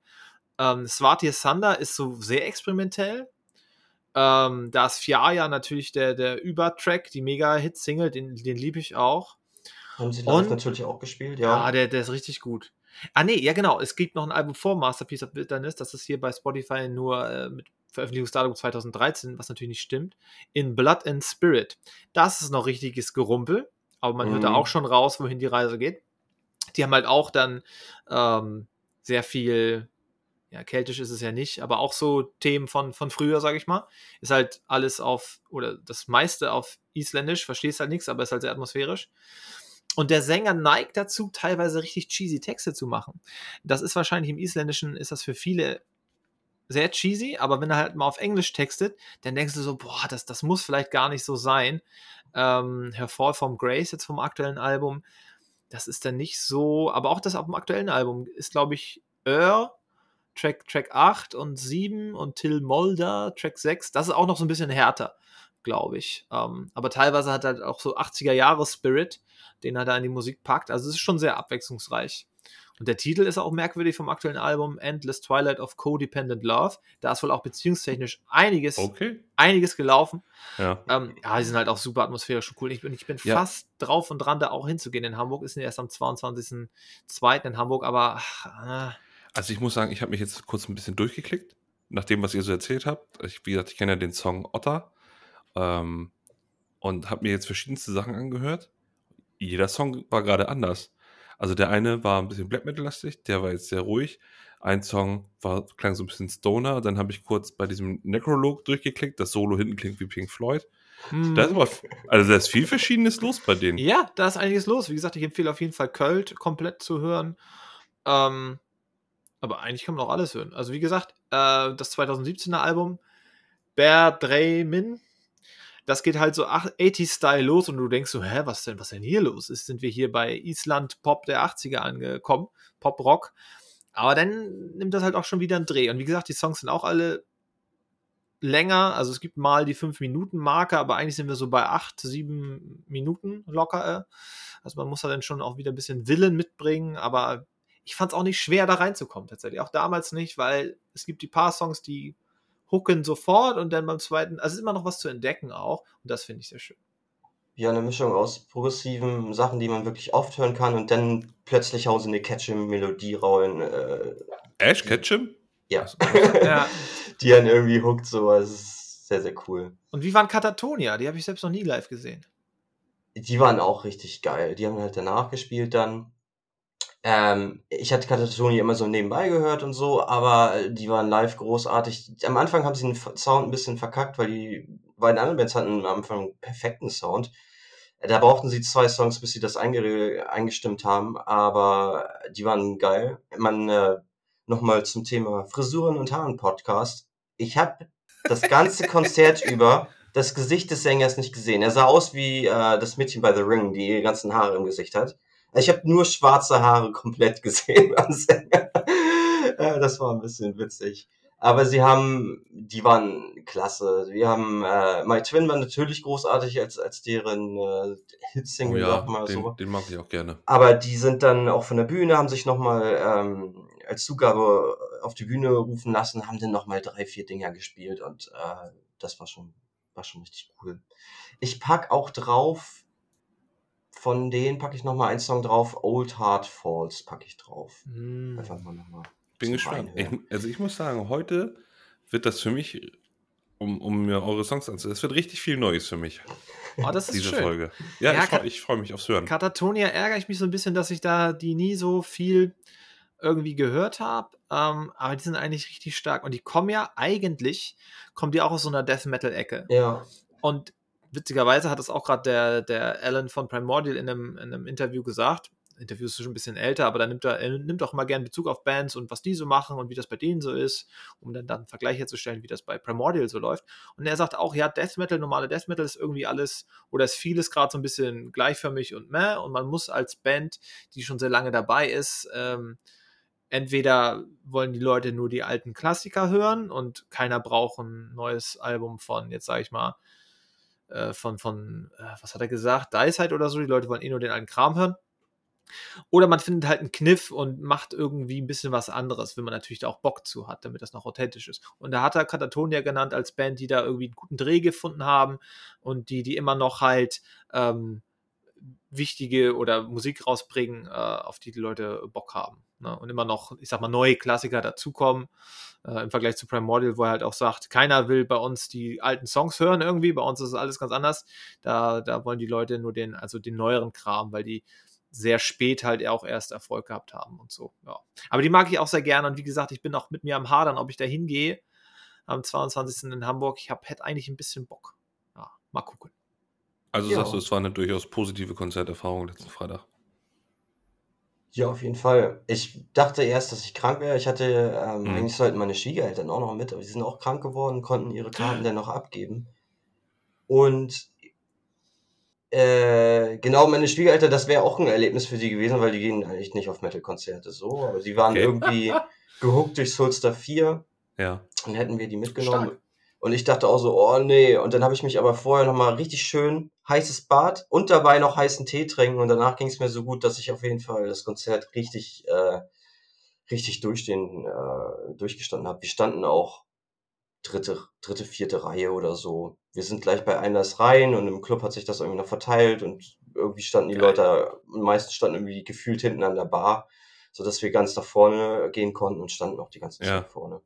Ähm, Swatir Sander ist so sehr experimentell, ähm, da ist Fiaya natürlich der, der Übertrack, die Mega-Hit-Single, den, den liebe ich auch. Haben sie live natürlich auch gespielt, ja. Ja, der, der ist richtig gut. Ah, nee, ja, genau. Es gibt noch ein Album vor Masterpiece of Bitterness. Das ist hier bei Spotify nur äh, mit Veröffentlichungsdatum 2013, was natürlich nicht stimmt. In Blood and Spirit. Das ist noch richtiges Gerumpel. Aber man mhm. hört da mhm. auch schon raus, wohin die Reise geht. Die haben halt auch dann ähm, sehr viel ja, keltisch ist es ja nicht, aber auch so Themen von, von früher, sage ich mal. Ist halt alles auf, oder das meiste auf Isländisch, verstehst halt nichts, aber ist halt sehr atmosphärisch. Und der Sänger neigt dazu, teilweise richtig cheesy Texte zu machen. Das ist wahrscheinlich im Isländischen, ist das für viele sehr cheesy, aber wenn er halt mal auf Englisch textet, dann denkst du so, boah, das, das muss vielleicht gar nicht so sein. Ähm, Her Fall from Grace, jetzt vom aktuellen Album, das ist dann nicht so, aber auch das auf dem aktuellen Album ist, glaube ich, Ör Track, Track 8 und 7 und Till Molder, Track 6. Das ist auch noch so ein bisschen härter, glaube ich. Ähm, aber teilweise hat er halt auch so 80er-Jahre-Spirit, den er da in die Musik packt. Also es ist schon sehr abwechslungsreich. Und der Titel ist auch merkwürdig vom aktuellen Album Endless Twilight of Codependent Love. Da ist wohl auch beziehungstechnisch einiges, okay. einiges gelaufen. Ja. Ähm, ja, die sind halt auch super atmosphärisch und cool. Ich bin, ich bin ja. fast drauf und dran, da auch hinzugehen in Hamburg. Ist erst am 22.02. in Hamburg, aber ach, äh, also ich muss sagen, ich habe mich jetzt kurz ein bisschen durchgeklickt, nach dem, was ihr so erzählt habt. Ich, wie gesagt, ich kenne ja den Song Otter ähm, und habe mir jetzt verschiedenste Sachen angehört. Jeder Song war gerade anders. Also der eine war ein bisschen Black Metal-lastig, der war jetzt sehr ruhig. Ein Song war, klang so ein bisschen Stoner. Dann habe ich kurz bei diesem Necrolog durchgeklickt. Das Solo hinten klingt wie Pink Floyd. Hm. Da ist aber, also da ist viel Verschiedenes los bei denen. Ja, da ist einiges los. Wie gesagt, ich empfehle auf jeden Fall Költ komplett zu hören. Ähm, aber eigentlich kann man auch alles hören. Also wie gesagt, äh, das 2017er Album Bear Dre Min, das geht halt so 80-Style los und du denkst so, hä, was denn, was denn hier los ist? Sind wir hier bei Island Pop der 80er angekommen, Pop Rock. Aber dann nimmt das halt auch schon wieder einen Dreh. Und wie gesagt, die Songs sind auch alle länger. Also es gibt mal die 5-Minuten-Marke, aber eigentlich sind wir so bei 8, 7 Minuten locker. Äh. Also man muss da dann schon auch wieder ein bisschen Willen mitbringen, aber ich fand es auch nicht schwer, da reinzukommen tatsächlich. Auch damals nicht, weil es gibt die paar Songs, die hooken sofort und dann beim zweiten, also ist immer noch was zu entdecken auch und das finde ich sehr schön. Ja, eine Mischung aus progressiven Sachen, die man wirklich oft hören kann und dann plötzlich hauen sie eine Ketchum-Melodie rein. Äh, Ash Ketchum? Ja. ja. die dann irgendwie hookt, so. Es ist sehr, sehr cool. Und wie waren Katatonia? Die habe ich selbst noch nie live gesehen. Die waren auch richtig geil. Die haben halt danach gespielt dann. Ähm, ich hatte Katatonia immer so nebenbei gehört und so, aber die waren live großartig. Am Anfang haben sie den Sound ein bisschen verkackt, weil die beiden anderen Bands hatten am Anfang einen perfekten Sound. Da brauchten sie zwei Songs, bis sie das eingestimmt haben, aber die waren geil. Man, äh, nochmal zum Thema Frisuren und Haaren Podcast. Ich habe das ganze Konzert über das Gesicht des Sängers nicht gesehen. Er sah aus wie äh, das Mädchen bei The Ring, die ihre ganzen Haare im Gesicht hat. Ich habe nur schwarze Haare komplett gesehen beim Sänger. Äh, das war ein bisschen witzig. Aber sie haben, die waren klasse. Wir haben, äh, My Twin war natürlich großartig als, als deren äh, Hitsingle, oh ja, mal den, so. Den mag ich auch gerne. Aber die sind dann auch von der Bühne, haben sich nochmal ähm, als Zugabe auf die Bühne rufen lassen, haben dann nochmal drei, vier Dinger gespielt und äh, das war schon, war schon richtig cool. Ich pack auch drauf, von denen packe ich nochmal einen Song drauf, Old Heart Falls packe ich drauf. Mm. Einfach mal nochmal. Bin gespannt. Ich, also ich muss sagen, heute wird das für mich, um, um mir eure Songs anzuhören, es wird richtig viel Neues für mich. Oh, das ist diese schön. Folge. Ja, Ja, ich freue freu mich aufs Hören. Katatonia ärgere ich mich so ein bisschen, dass ich da die nie so viel irgendwie gehört habe. Ähm, aber die sind eigentlich richtig stark. Und die kommen ja eigentlich, kommen die auch aus so einer Death Metal-Ecke. Ja, Und witzigerweise hat das auch gerade der, der Alan von Primordial in einem, in einem Interview gesagt. Interview ist schon ein bisschen älter, aber da nimmt er, er nimmt auch mal gerne Bezug auf Bands und was die so machen und wie das bei denen so ist, um dann, dann einen Vergleich herzustellen, wie das bei Primordial so läuft. Und er sagt auch, ja, Death Metal, normale Death Metal ist irgendwie alles oder ist vieles gerade so ein bisschen gleichförmig und meh und man muss als Band, die schon sehr lange dabei ist, ähm, entweder wollen die Leute nur die alten Klassiker hören und keiner braucht ein neues Album von, jetzt sage ich mal, äh, von, von äh, was hat er gesagt, Dicehide oder so, die Leute wollen eh nur den alten Kram hören. Oder man findet halt einen Kniff und macht irgendwie ein bisschen was anderes, wenn man natürlich da auch Bock zu hat, damit das noch authentisch ist. Und da hat er Katatonia genannt als Band, die da irgendwie einen guten Dreh gefunden haben und die, die immer noch halt ähm, wichtige oder Musik rausbringen, äh, auf die die Leute Bock haben. Ne? Und immer noch, ich sag mal, neue Klassiker dazukommen. Äh, Im Vergleich zu Primordial, wo er halt auch sagt, keiner will bei uns die alten Songs hören irgendwie, bei uns ist alles ganz anders. Da, da wollen die Leute nur den, also den neueren Kram, weil die sehr spät halt auch erst Erfolg gehabt haben und so. Ja. Aber die mag ich auch sehr gerne und wie gesagt, ich bin auch mit mir am Hadern, ob ich da hingehe am 22. in Hamburg. Ich hab, hätte eigentlich ein bisschen Bock. Ja, mal gucken. Also Ja. sagst du, es war eine durchaus positive Konzerterfahrung letzten Freitag. Ja, auf jeden Fall. Ich dachte erst, dass ich krank wäre. Ich hatte, ähm, Mhm. eigentlich sollten meine Schwiegereltern auch noch mit, aber die sind auch krank geworden, konnten ihre Karten dann noch abgeben. Und äh, genau, meine Schwiegereltern, das wäre auch ein Erlebnis für die gewesen, weil die gehen eigentlich nicht auf Metal-Konzerte so, aber sie waren Okay. irgendwie gehuckt durch Soulstar 4 Ja. und hätten wir die mitgenommen. Stark. Und ich dachte auch so, oh nee. Und dann habe ich mich aber vorher nochmal richtig schön heißes Bad und dabei noch heißen Tee trinken. Und danach ging es mir so gut, dass ich auf jeden Fall das Konzert richtig, äh, richtig durchstehen, äh, durchgestanden habe. Wir standen auch dritte, dritte, vierte Reihe oder so. Wir sind gleich bei Einlass rein und im Club hat sich das irgendwie noch verteilt und irgendwie standen die Geil. Leute, die meisten standen irgendwie gefühlt hinten an der Bar, sodass wir ganz nach vorne gehen konnten und standen auch die ganze Ja. Zeit vorne.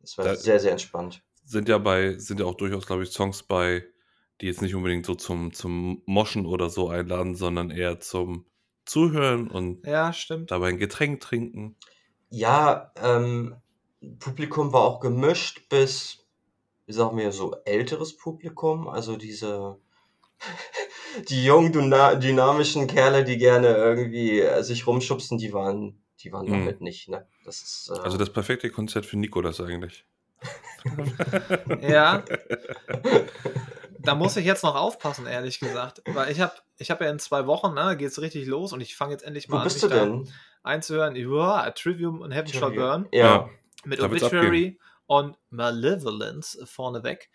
Das war Da- sehr, sehr entspannt. Sind ja bei, sind ja auch durchaus, glaube ich, Songs bei, die jetzt nicht unbedingt so zum, zum Moschen oder so einladen, sondern eher zum Zuhören und Ja, stimmt. dabei ein Getränk trinken. Ja, ähm, Publikum war auch gemischt bis, wie sagen wir, so älteres Publikum. Also diese, die jungen, dyna- dynamischen Kerle, die gerne irgendwie äh, sich rumschubsen, die waren, die waren Mhm. damit nicht, ne? Das ist, äh, Also das perfekte Konzert für Nikolas eigentlich. Ja. Da muss ich jetzt noch aufpassen, ehrlich gesagt. Weil ich habe ich hab ja in zwei Wochen, ne, geht's richtig los und ich fange jetzt endlich mal wo an, bist mich du da denn? einzuhören. Ja, Trivium und Heaven Shall Burn Ja. mit Da Obituary und Malevolence vorneweg.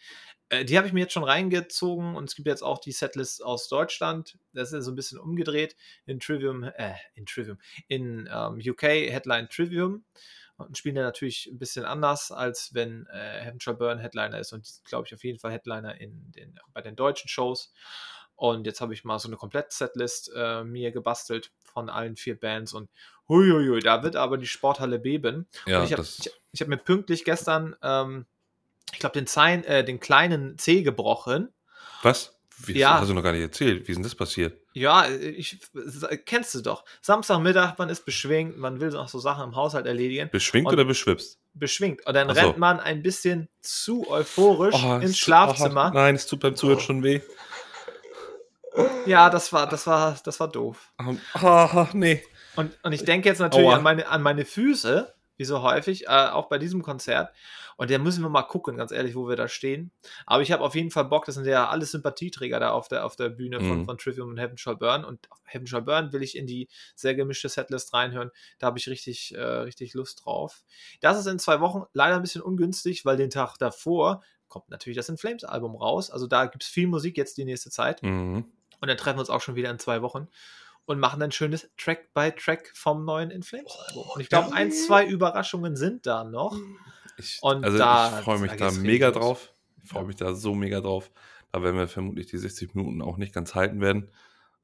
Äh, die habe ich mir jetzt schon reingezogen und es gibt jetzt auch die Setlist aus Deutschland. Das ist so ein bisschen umgedreht. In Trivium, äh, in Trivium, in ähm, UK Headline Trivium und spielen da natürlich ein bisschen anders, als wenn äh, Heaven Shall Burn Headliner ist. Und die sind, glaube ich, auf jeden Fall Headliner in den, bei den deutschen Shows. Und jetzt habe ich mal so eine Komplett-Setlist äh, mir gebastelt von allen vier Bands und huiuiui, da wird aber die Sporthalle beben. Ja, und ich habe hab mir pünktlich gestern, ähm, ich glaube, den, Zein- äh, den kleinen C gebrochen. was? Wie, Ja. Hast du noch gar nicht erzählt. Wie ist denn das passiert? Ja, ich kennst du doch. Samstagmittag, man ist beschwingt, man will noch so Sachen im Haushalt erledigen. Beschwingt oder beschwipst? Beschwingt. Und dann so. rennt man ein bisschen zu euphorisch Oh, ins Schlafzimmer. Oh, nein, es tut beim Zuhören schon weh. Ja, das war, das war, das war doof. Ah, nee. Und, und ich denke jetzt natürlich an meine, an meine Füße, wie so häufig, äh, auch bei diesem Konzert. Und da müssen wir mal gucken, ganz ehrlich, wo wir da stehen. Aber ich habe auf jeden Fall Bock, das sind ja alle Sympathieträger da auf der, auf der Bühne von, Mhm. von Trivium und Heaven Shall Burn. Und Heaven Shall Burn will ich in die sehr gemischte Setlist reinhören. Da habe ich richtig, äh, richtig Lust drauf. Das ist in zwei Wochen leider ein bisschen ungünstig, weil den Tag davor kommt natürlich das In Flames Album raus. Also da gibt es viel Musik jetzt die nächste Zeit. Mhm. Und dann treffen wir uns auch schon wieder in zwei Wochen und machen ein schönes Track by Track vom neuen In Flames Album. Und ich glaube, ein, zwei Überraschungen sind da noch. Ich, Und also da- ich freue mich da da, mega los. drauf. Ich freue mich da so mega drauf. Da werden wir vermutlich die 60 Minuten auch nicht ganz halten werden.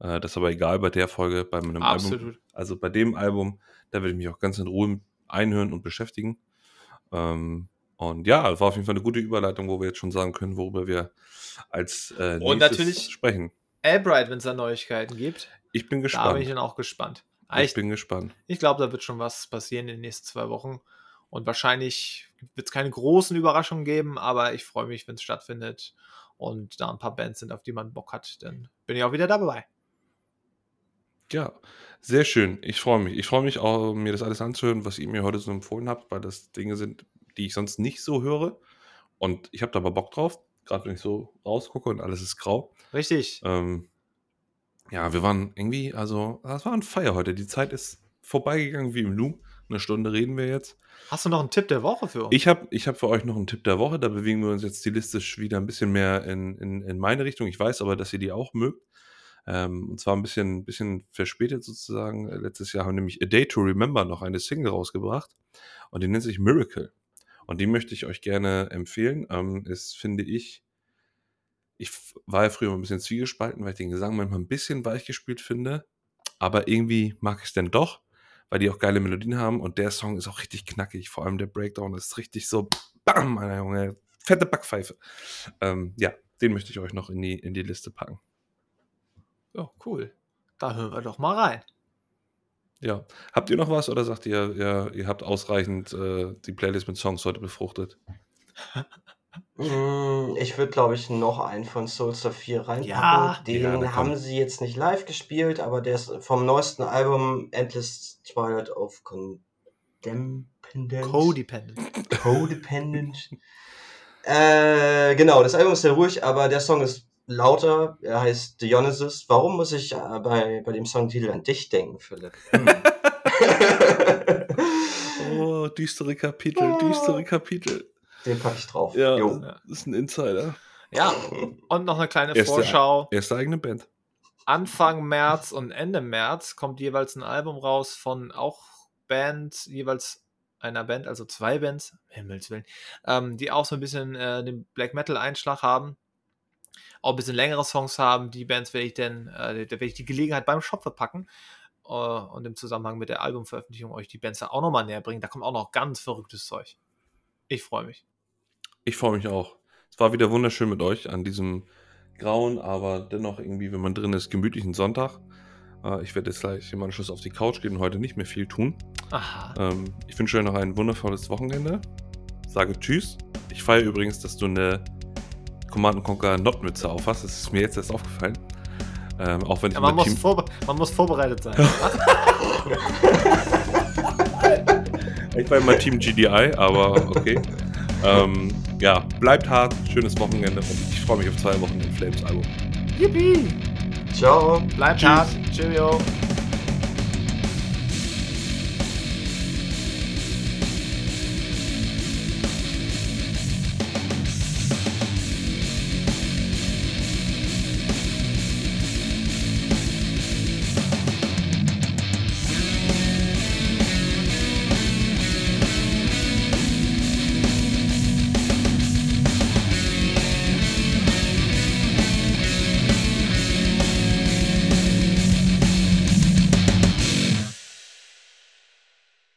Äh, das ist aber egal bei der Folge, bei meinem Album. Absolut. Also bei dem Album, da werde ich mich auch ganz in Ruhe einhören und beschäftigen. Ähm, und ja, es war auf jeden Fall eine gute Überleitung, wo wir jetzt schon sagen können, worüber wir als äh, Und natürlich- sprechen. Albright, wenn es da Neuigkeiten gibt. Ich bin Da bin gespannt. ich dann auch gespannt. ich Ich, bin gespannt. ich glaube, da wird schon was passieren in den nächsten zwei Wochen. Und wahrscheinlich wird es keine großen Überraschungen geben, aber ich freue mich, wenn es stattfindet und da ein paar Bands sind, auf die man Bock hat. Dann bin ich auch wieder dabei. Ja, sehr schön. Ich freue mich. Ich freue mich auch, mir das alles anzuhören, was ihr mir heute so empfohlen habt, weil das Dinge sind, die ich sonst nicht so höre. Und ich habe da aber Bock drauf, gerade wenn ich so rausgucke und alles ist grau. Richtig. Ähm, ja, wir waren irgendwie, also, das war ein Feier heute. Die Zeit ist vorbeigegangen wie im Nu. Eine Stunde reden wir jetzt. Hast du noch einen Tipp der Woche für uns? Ich habe ich hab für euch noch einen Tipp der Woche. Da bewegen wir uns jetzt stilistisch wieder ein bisschen mehr in, in, in meine Richtung. Ich weiß aber, dass ihr die auch mögt. Ähm, und zwar ein bisschen, bisschen verspätet sozusagen. Äh, Letztes Jahr haben nämlich A Day to Remember noch eine Single rausgebracht. Und die nennt sich Miracle. Und die möchte ich euch gerne empfehlen. Ähm, ist, finde ich, ich war ja früher mal ein bisschen zwiegespalten, weil ich den Gesang manchmal ein bisschen weich gespielt finde. Aber irgendwie mag ich es denn doch, weil die auch geile Melodien haben. Und der Song ist auch richtig knackig. Vor allem der Breakdown ist richtig so, bam, meine Junge, fette Backpfeife. Ähm, ja, den möchte ich euch noch in die, in die Liste packen. Oh, cool. Da hören wir doch mal rein. Ja. Habt ihr noch was oder sagt ihr, ihr, ihr habt ausreichend äh, die Playlist mit Songs heute befruchtet? Mm, Ich würde, glaube ich, noch einen von Soulstar 4 reinpacken. Ja. Den Ja, haben sie jetzt nicht live gespielt, aber der ist vom neuesten Album Endless Twilight of Condependent. Codependent. Codependent. äh, genau, das Album ist sehr ruhig, aber der Song ist lauter. Er heißt Dionysus. Warum muss ich äh, bei, bei dem Songtitel an dich denken, Philipp? Hm. Oh, düstere Kapitel, düstere Kapitel. Den packe ich drauf. Ja, Jo. das ist ein Insider. Ja, und noch eine kleine Erste- Vorschau. Erste eigene Band. Anfang März und Ende März kommt jeweils ein Album raus von auch Bands, jeweils einer Band, also zwei Bands, um Himmels Willen, ähm, die auch so ein bisschen äh, den Black Metal Einschlag haben, auch ein bisschen längere Songs haben. Die Bands werde ich dann, äh, da werde ich die Gelegenheit beim Shop verpacken äh, und im Zusammenhang mit der Albumveröffentlichung euch die Bands da auch nochmal näher bringen. Da kommt auch noch ganz verrücktes Zeug. Ich freue mich. Ich freue mich auch. Es war wieder wunderschön mit euch an diesem grauen, aber dennoch irgendwie, wenn man drin ist, gemütlichen Sonntag. Äh, ich werde jetzt gleich im Anschluss auf die Couch gehen und heute nicht mehr viel tun. Aha. Ähm, ich wünsche euch noch ein wundervolles Wochenende. Sage Tschüss. Ich feiere übrigens, dass du eine Command Conquer Notmütze auf hast. Das ist mir jetzt erst aufgefallen. Ähm, auch wenn ich Ja, man, muss Team, man muss vorbereitet sein. Ich war immer Team GDI, aber okay. ähm, ja, bleibt hart, schönes Wochenende und ich freue mich auf zwei Wochen im Flames Album. Yippie! Ciao. Bleibt Tschüss. hart. Cheerio.